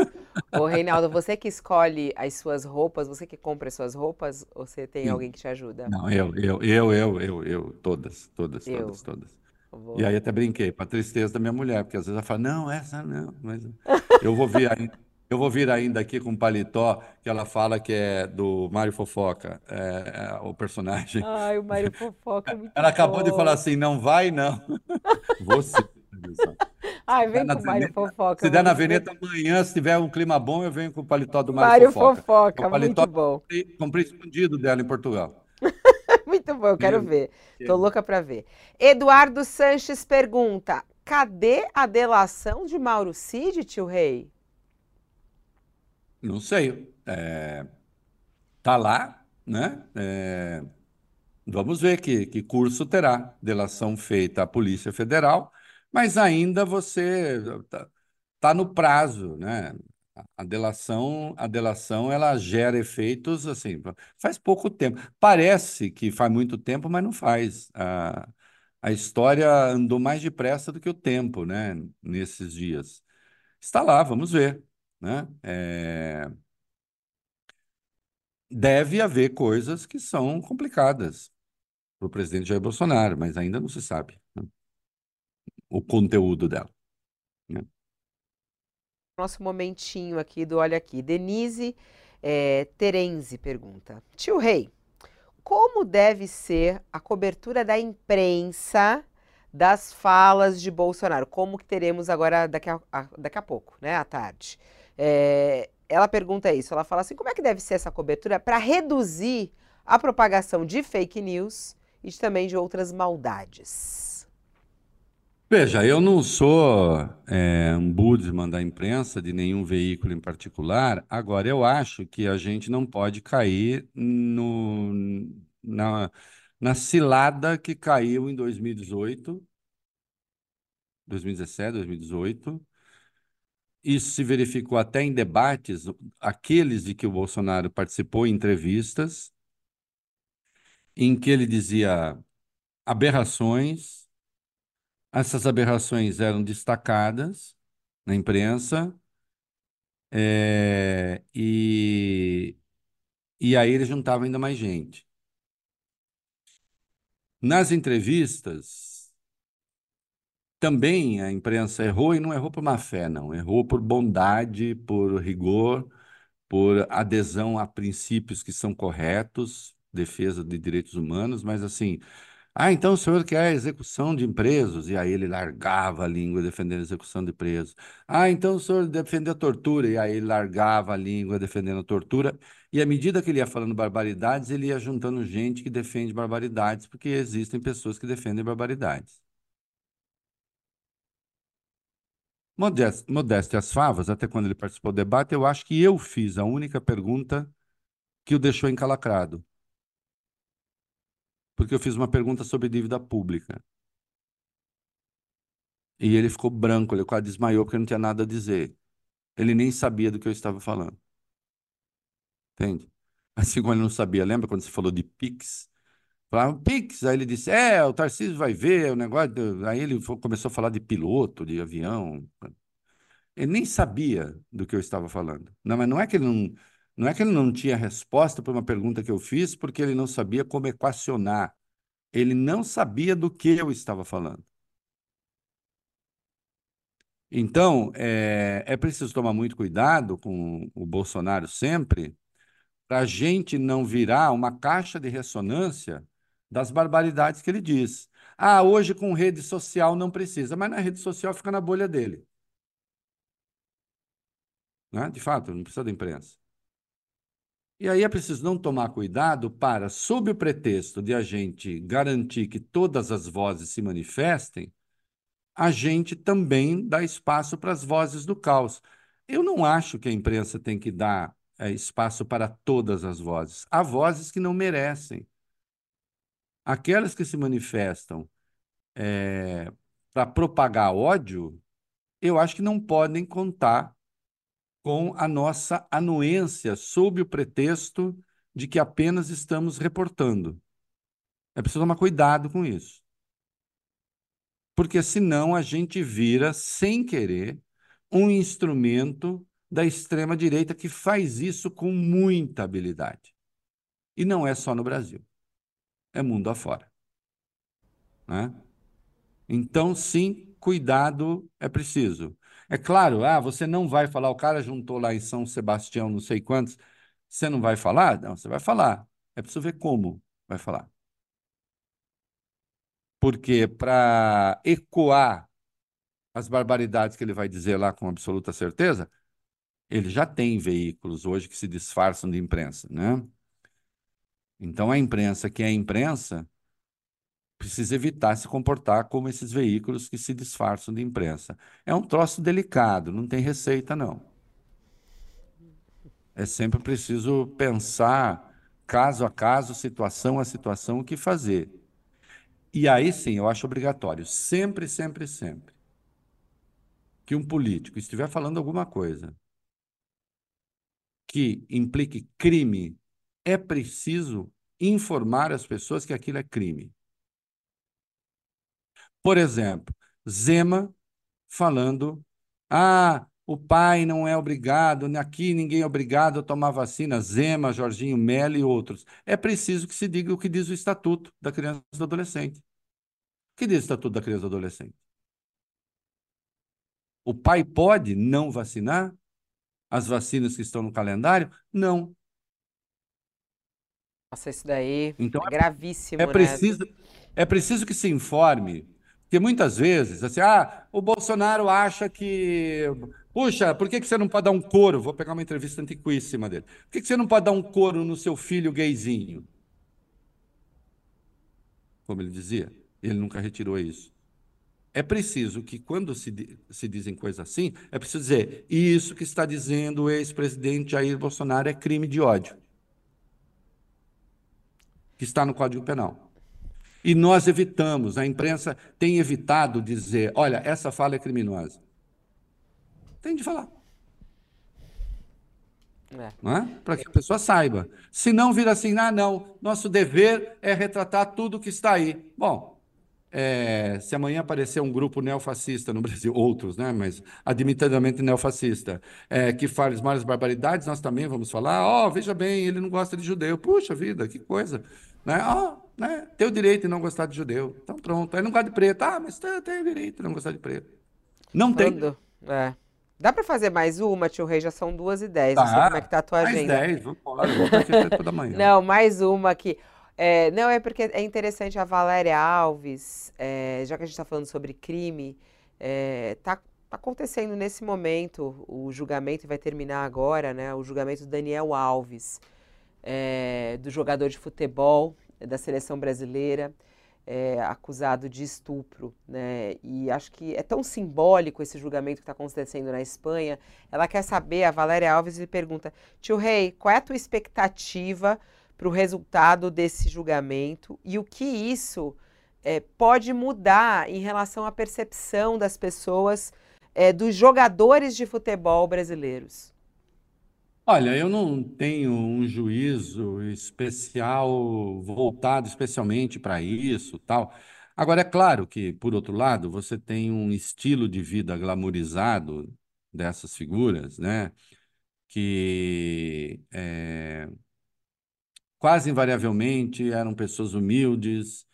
Ô, Reinaldo, você que escolhe as suas roupas, você que compra as suas roupas, ou você tem Sim. alguém que te ajuda? Não, eu, eu, eu, eu, eu, eu, todas, todas, eu. todas, todas. Vou... E aí até brinquei, para tristeza da minha mulher, porque às vezes ela fala, não, essa não, mas eu vou vir ainda, eu vou vir ainda aqui com um paletó que ela fala que é do Mário Fofoca, é, é, o personagem. Ai, o Mário Fofoca é muito Ela acabou bom. de falar assim, não vai não. Você. Ai, der vem com o Mário Fofoca. Se der na. Veneta amanhã, se tiver um clima bom, eu venho com o paletó do Mário Mário Fofoca. Fofoca, O paletó muito bom. comprei, comprei escondido dela em Portugal. Muito bom, eu quero ver. Tô louca pra ver. Eduardo Sanches pergunta: cadê a delação de Mauro Cid, tio Rei? Não sei. É, tá lá, né? É, vamos ver que, que curso terá. Delação feita à Polícia Federal, mas ainda você tá, tá no prazo, né? A- delação, a delação, ela gera efeitos assim, faz pouco tempo. Parece que faz muito tempo, mas não faz. A, a história andou mais depressa do que o tempo, né? Nesses dias. Está lá, vamos ver, né? É, deve haver coisas que são complicadas para o presidente Jair Bolsonaro, mas ainda não se sabe, né, o conteúdo dela. Nosso momentinho aqui do Olha Aqui. Denise eh, Terenzi pergunta: Tio Rei, como deve ser a cobertura da imprensa das falas de Bolsonaro? Como que teremos agora daqui a, a- daqui a pouco, né, à tarde? Eh, ela pergunta isso, ela fala assim: como é que deve ser essa cobertura para reduzir a propagação de fake news e também de outras maldades? Veja, eu não sou é, ombudsman da imprensa de nenhum veículo em particular. Agora, eu acho que a gente não pode cair no, na, na cilada que caiu em 2018, 2017, 2018. Isso se verificou até em debates, aqueles de que o Bolsonaro participou em entrevistas, em que ele dizia aberrações. Essas aberrações eram destacadas na imprensa, é, e, e aí ele juntava ainda mais gente. Nas entrevistas, também a imprensa errou e não errou por má fé, não. Errou por bondade, por rigor, por adesão a princípios que são corretos, defesa de direitos humanos, mas assim. Ah, então o senhor quer a execução de presos? E aí ele largava a língua defendendo a execução de presos. Ah, então o senhor defende a tortura? E aí ele largava a língua defendendo a tortura. E à medida que ele ia falando barbaridades, ele ia juntando gente que defende barbaridades, porque existem pessoas que defendem barbaridades. Modéstia, às favas, até quando ele participou do debate, eu acho que eu fiz a única pergunta que o deixou encalacrado porque eu fiz uma pergunta sobre dívida pública. E ele ficou branco, ele quase desmaiou porque não tinha nada a dizer. Ele nem sabia do que eu estava falando. Entende? Assim como ele não sabia, lembra quando você falou de Pix? Falava Pix, aí ele disse: É, o Tarcísio vai ver o negócio. do-" Aí ele começou a falar de piloto, de avião. Ele nem sabia do que eu estava falando. Não, mas não é que ele não, não é que ele não tinha resposta para uma pergunta que eu fiz, porque ele não sabia como equacionar. Ele não sabia do que eu estava falando. Então, é, é preciso tomar muito cuidado com o Bolsonaro sempre, para a gente não virar uma caixa de ressonância das barbaridades que ele diz. Ah, hoje com rede social não precisa, mas na rede social fica na bolha dele. Né? De fato, não precisa da imprensa. E aí é preciso não tomar cuidado para, sob o pretexto de a gente garantir que todas as vozes se manifestem, a gente também dá espaço para as vozes do caos. Eu não acho que a imprensa tem que dar é, espaço para todas as vozes. Há vozes que não merecem. Aquelas que se manifestam é, para propagar ódio, eu acho que não podem contar com a nossa anuência sob o pretexto de que apenas estamos reportando. É preciso tomar cuidado com isso. Porque senão a gente vira, sem querer, um instrumento da extrema-direita que faz isso com muita habilidade. E não é só no Brasil, é mundo afora. Né? Então, sim, cuidado é preciso. É claro, ah, você não vai falar, o cara juntou lá em São Sebastião, não sei quantos, você não vai falar? Não, você vai falar. É preciso ver como vai falar. Porque para ecoar as barbaridades que ele vai dizer lá com absoluta certeza, ele já tem veículos hoje que se disfarçam de imprensa, né? Então a imprensa que é imprensa precisa evitar se comportar como esses veículos que se disfarçam de imprensa. É um troço delicado, não tem receita não. É sempre preciso pensar caso a caso, situação a situação, o que fazer. E aí sim, eu acho obrigatório, sempre, sempre, sempre, que um político estiver falando alguma coisa que implique crime, é preciso informar as pessoas que aquilo é crime. Por exemplo, Zema falando: ah, o pai não é obrigado, aqui ninguém é obrigado a tomar vacina, Zema, Jorginho Melo e outros. É preciso que se diga o que diz o Estatuto da Criança e do Adolescente. O que diz o Estatuto da Criança e do Adolescente? O pai pode não vacinar as vacinas que estão no calendário? Não. Nossa, isso daí então, é gravíssimo, é preciso, né? É preciso que se informe, porque muitas vezes, assim, ah, o Bolsonaro acha que Puxa, por que, que você não pode dar um couro? Vou pegar uma entrevista antiquíssima dele. Por que, que você não pode dar um couro no seu filho gayzinho? Como ele dizia, ele nunca retirou isso. É preciso que, quando se, se dizem coisas assim, é preciso dizer: isso que está dizendo o ex-presidente Jair Bolsonaro é crime de ódio. Que está no Código Penal. E nós evitamos, a imprensa tem evitado dizer: olha, essa fala é criminosa. Tem de falar. É. É? Para que a pessoa saiba. Se não vira assim, ah, não, nosso dever é retratar tudo que está aí. Bom, é, se amanhã aparecer um grupo neofascista no Brasil, outros, né, mas admitidamente neofascista, é, que faz mais barbaridades, nós também vamos falar, ó, oh, veja bem, ele não gosta de judeu. Puxa vida, que coisa. Né? Oh, né? Tem o direito de não gostar de judeu. Então pronto. Aí não gosta de preto. Ah, mas tem, tem o direito de não gostar de preto. Não Quando? tem. É. Dá para fazer mais uma, tio Rei? Já são duas e dez. Tá. Não sei como é que tá a tua mais agenda. Mais dez, vamos falar toda manhã. Não, mais uma aqui. É, não, é porque é interessante a Valéria Alves, é, já que a gente está falando sobre crime, é, tá, tá, acontecendo nesse momento o julgamento vai terminar agora, né? O julgamento do Daniel Alves, é, do jogador de futebol da seleção brasileira é, acusado de estupro, né? E acho que é tão simbólico esse julgamento que está acontecendo na Espanha. Ela quer saber, a Valéria Alves lhe pergunta, tio Rei, qual é a tua expectativa para o resultado desse julgamento e o que isso é, pode mudar em relação à percepção das pessoas é, dos jogadores de futebol brasileiros? Olha, eu não tenho um juízo especial voltado especialmente para isso, tal. Agora, é claro que, por outro lado, você tem um estilo de vida glamourizado dessas figuras, né? Que é, quase invariavelmente eram pessoas humildes,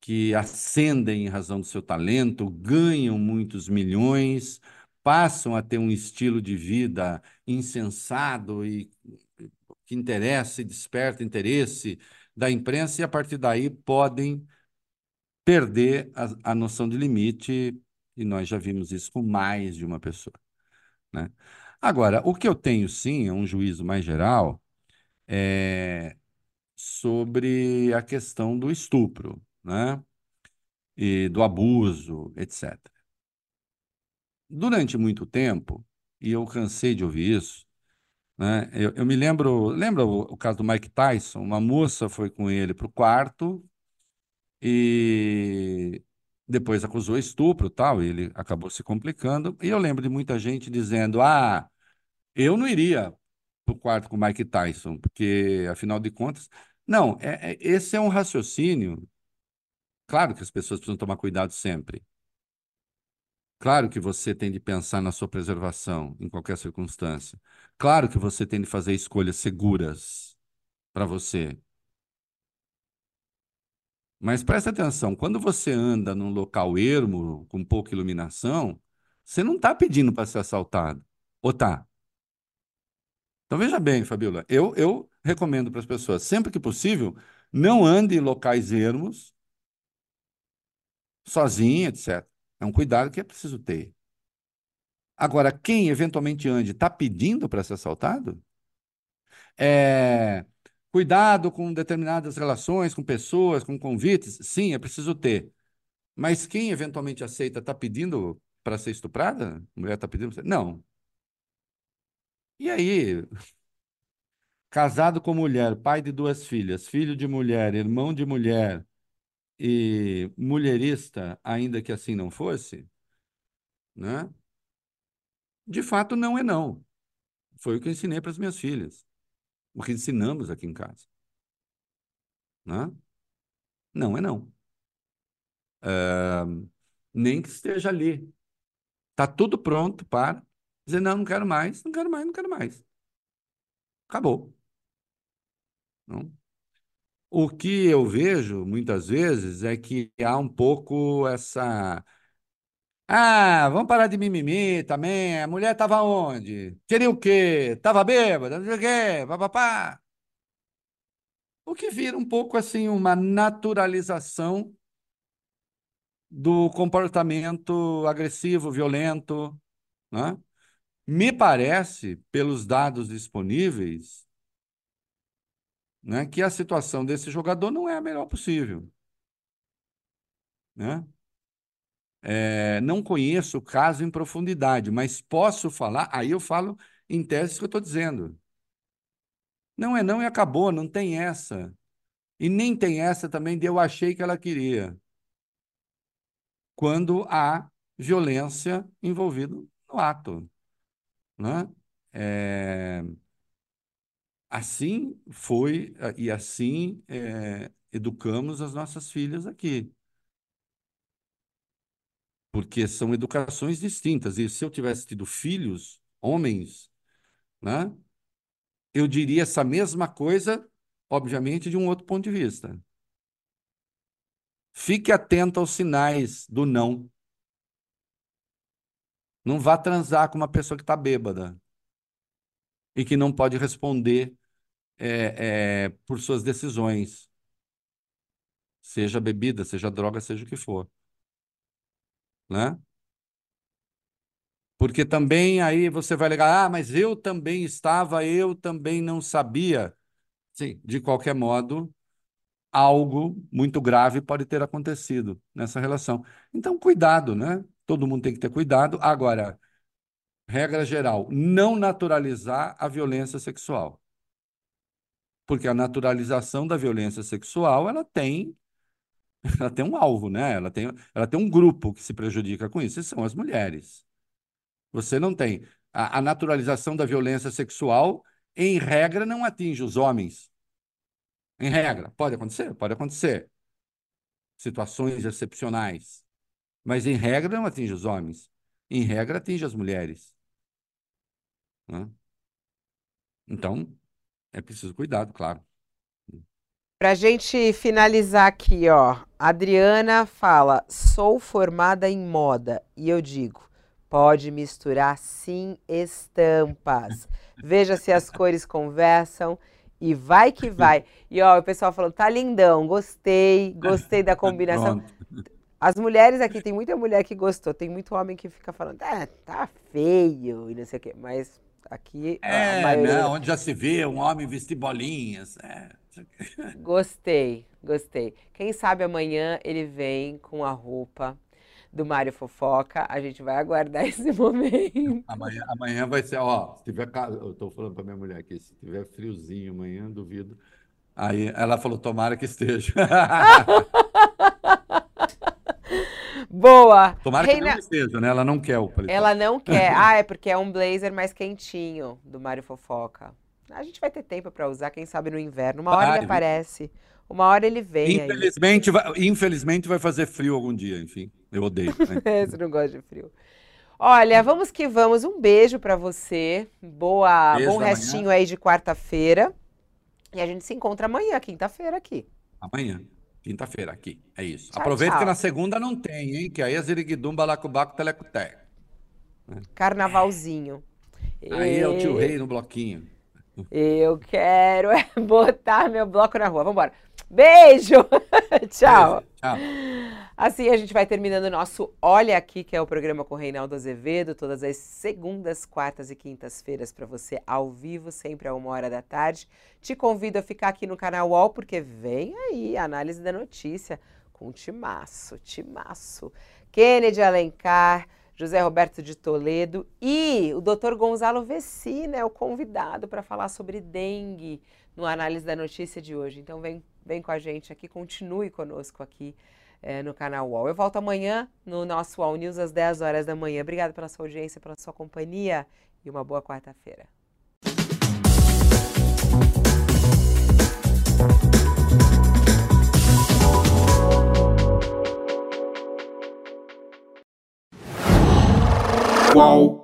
que ascendem em razão do seu talento, ganham muitos milhões, passam a ter um estilo de vida insensado e que interessa e desperta interesse da imprensa, e a partir daí podem perder a, a noção de limite, e nós já vimos isso com mais de uma pessoa. Né? Agora, o que eu tenho sim é um juízo mais geral é sobre a questão do estupro, né? E do abuso, etc durante muito tempo, e eu cansei de ouvir isso, né? Eu, eu me lembro, lembra o, o, caso do Mike Tyson? Uma moça foi com ele para o quarto e depois acusou estupro tal, e ele acabou se complicando. E eu lembro de muita gente dizendo: ah, eu não iria para o quarto com o Mike Tyson, porque afinal de contas. Não, é, é, esse é um raciocínio. Claro que as pessoas precisam tomar cuidado sempre. Claro que você tem de pensar na sua preservação em qualquer circunstância. Claro que você tem de fazer escolhas seguras para você. Mas preste atenção, quando você anda num local ermo, com pouca iluminação, você não está pedindo para ser assaltado. Ou está? Então veja bem, Fabiola, eu, eu recomendo para as pessoas, sempre que possível, não ande em locais ermos, sozinha, etc. É um cuidado que é preciso ter. Agora, quem eventualmente ande está pedindo para ser assaltado? É, cuidado com determinadas relações, com pessoas, com convites? Sim, é preciso ter. Mas quem eventualmente aceita está pedindo para ser estuprada? A mulher está pedindo? Não. E aí, casado com mulher, pai de duas filhas, filho de mulher, irmão de mulher e mulherista, ainda que assim não fosse, né? De fato, não é não. Foi o que eu ensinei para as minhas filhas. O que ensinamos aqui em casa. Né? Não é não. É, nem que esteja ali. Está tudo pronto para dizer, não, não quero mais, não quero mais, não quero mais. Acabou. Não? O que eu vejo muitas vezes é que há um pouco essa ah, vamos parar de mimimi também. A mulher estava onde? Queria o quê? Estava bêbada, não sei o quê, papapá. O que vira um pouco assim uma naturalização do comportamento agressivo, violento, né? Me parece, pelos dados disponíveis, né, que a situação desse jogador não é a melhor possível. Né? É, não conheço o caso em profundidade, mas posso falar, aí eu falo em tese que eu estou dizendo. Não é não e acabou, não tem essa. E nem tem essa também de eu achei que ela queria. Quando há violência envolvida no ato. Né? É... Assim foi, e assim é, educamos as nossas filhas aqui porque são educações distintas. E se eu tivesse tido filhos, homens, né, eu diria essa mesma coisa, obviamente, de um outro ponto de vista. Fique atento aos sinais do não. Não vá transar com uma pessoa que está bêbada e que não pode responder é, é, por suas decisões, seja bebida, seja droga, seja o que for né? Porque também aí você vai ligar, ah, mas eu também estava, eu também não sabia. Sim, de qualquer modo, algo muito grave pode ter acontecido nessa relação. Então, cuidado, né? Todo mundo tem que ter cuidado. Agora, regra geral, não naturalizar a violência sexual. Porque a naturalização da violência sexual, ela tem ela tem um alvo, né? Ela tem, ela tem um grupo que se prejudica com isso, e são as mulheres. Você não tem. A, a naturalização da violência sexual, em regra, não atinge os homens. Em regra. Pode acontecer? Pode acontecer. Situações excepcionais. Mas, em regra, não atinge os homens. Em regra, atinge as mulheres. Né? Então, é preciso cuidado, claro. Pra gente finalizar aqui, ó. Adriana fala: sou formada em moda. E eu digo: pode misturar sim estampas. Veja se as cores conversam. E vai que vai. E ó, o pessoal falou: tá lindão, gostei, gostei da combinação. As mulheres aqui, tem muita mulher que gostou, tem muito homem que fica falando, é, tá feio e não sei o quê. Mas aqui. É, maioria... né? Onde já se vê um homem vestir bolinhas. É. Gostei, gostei. Quem sabe amanhã ele vem com a roupa do Mário Fofoca. A gente vai aguardar esse momento. Amanhã, amanhã vai ser, ó, se tiver, eu estou falando para minha mulher aqui, se tiver friozinho amanhã, duvido. Aí ela falou, tomara que esteja. Boa. Tomara Reina... que não esteja, né? Ela não quer o paletó. Ela não quer. Ah, é porque é um blazer mais quentinho do Mário Fofoca. A gente vai ter tempo para usar, quem sabe no inverno. Uma hora ele aparece, uma hora ele vem. Infelizmente, vai, infelizmente vai fazer frio algum dia, enfim. Eu odeio. Né? você não gosta de frio. Olha, vamos que vamos. Um beijo para você. Boa, beijo bom restinho aí de quarta-feira. E a gente se encontra amanhã, quinta-feira aqui. Amanhã, quinta-feira aqui. É isso. Tchau, Aproveita tchau. que na segunda não tem, hein? Que aí é Ziriguidum, Balacobaco, Telecoteco. Carnavalzinho. Aí é o tio rei no bloquinho. Eu quero é botar meu bloco na rua. Vambora. Beijo! Tchau! Tchau. Assim a gente vai terminando o nosso Olha Aqui, que é o programa com o Reinaldo Azevedo, todas as segundas, quartas e quintas-feiras para você ao vivo, sempre a uma hora da tarde. Te convido a ficar aqui no canal UOL, porque vem aí a análise da notícia com timaço, timaço. Kennedy Alencar, José Roberto de Toledo e o Dr. Gonzalo Vecina é o convidado para falar sobre dengue no análise da notícia de hoje. Então vem, vem com a gente aqui, continue conosco aqui é, no canal UOL. Eu volto amanhã no nosso UOL News às 10 horas da manhã. Obrigada pela sua audiência, pela sua companhia e uma boa quarta-feira. Qual?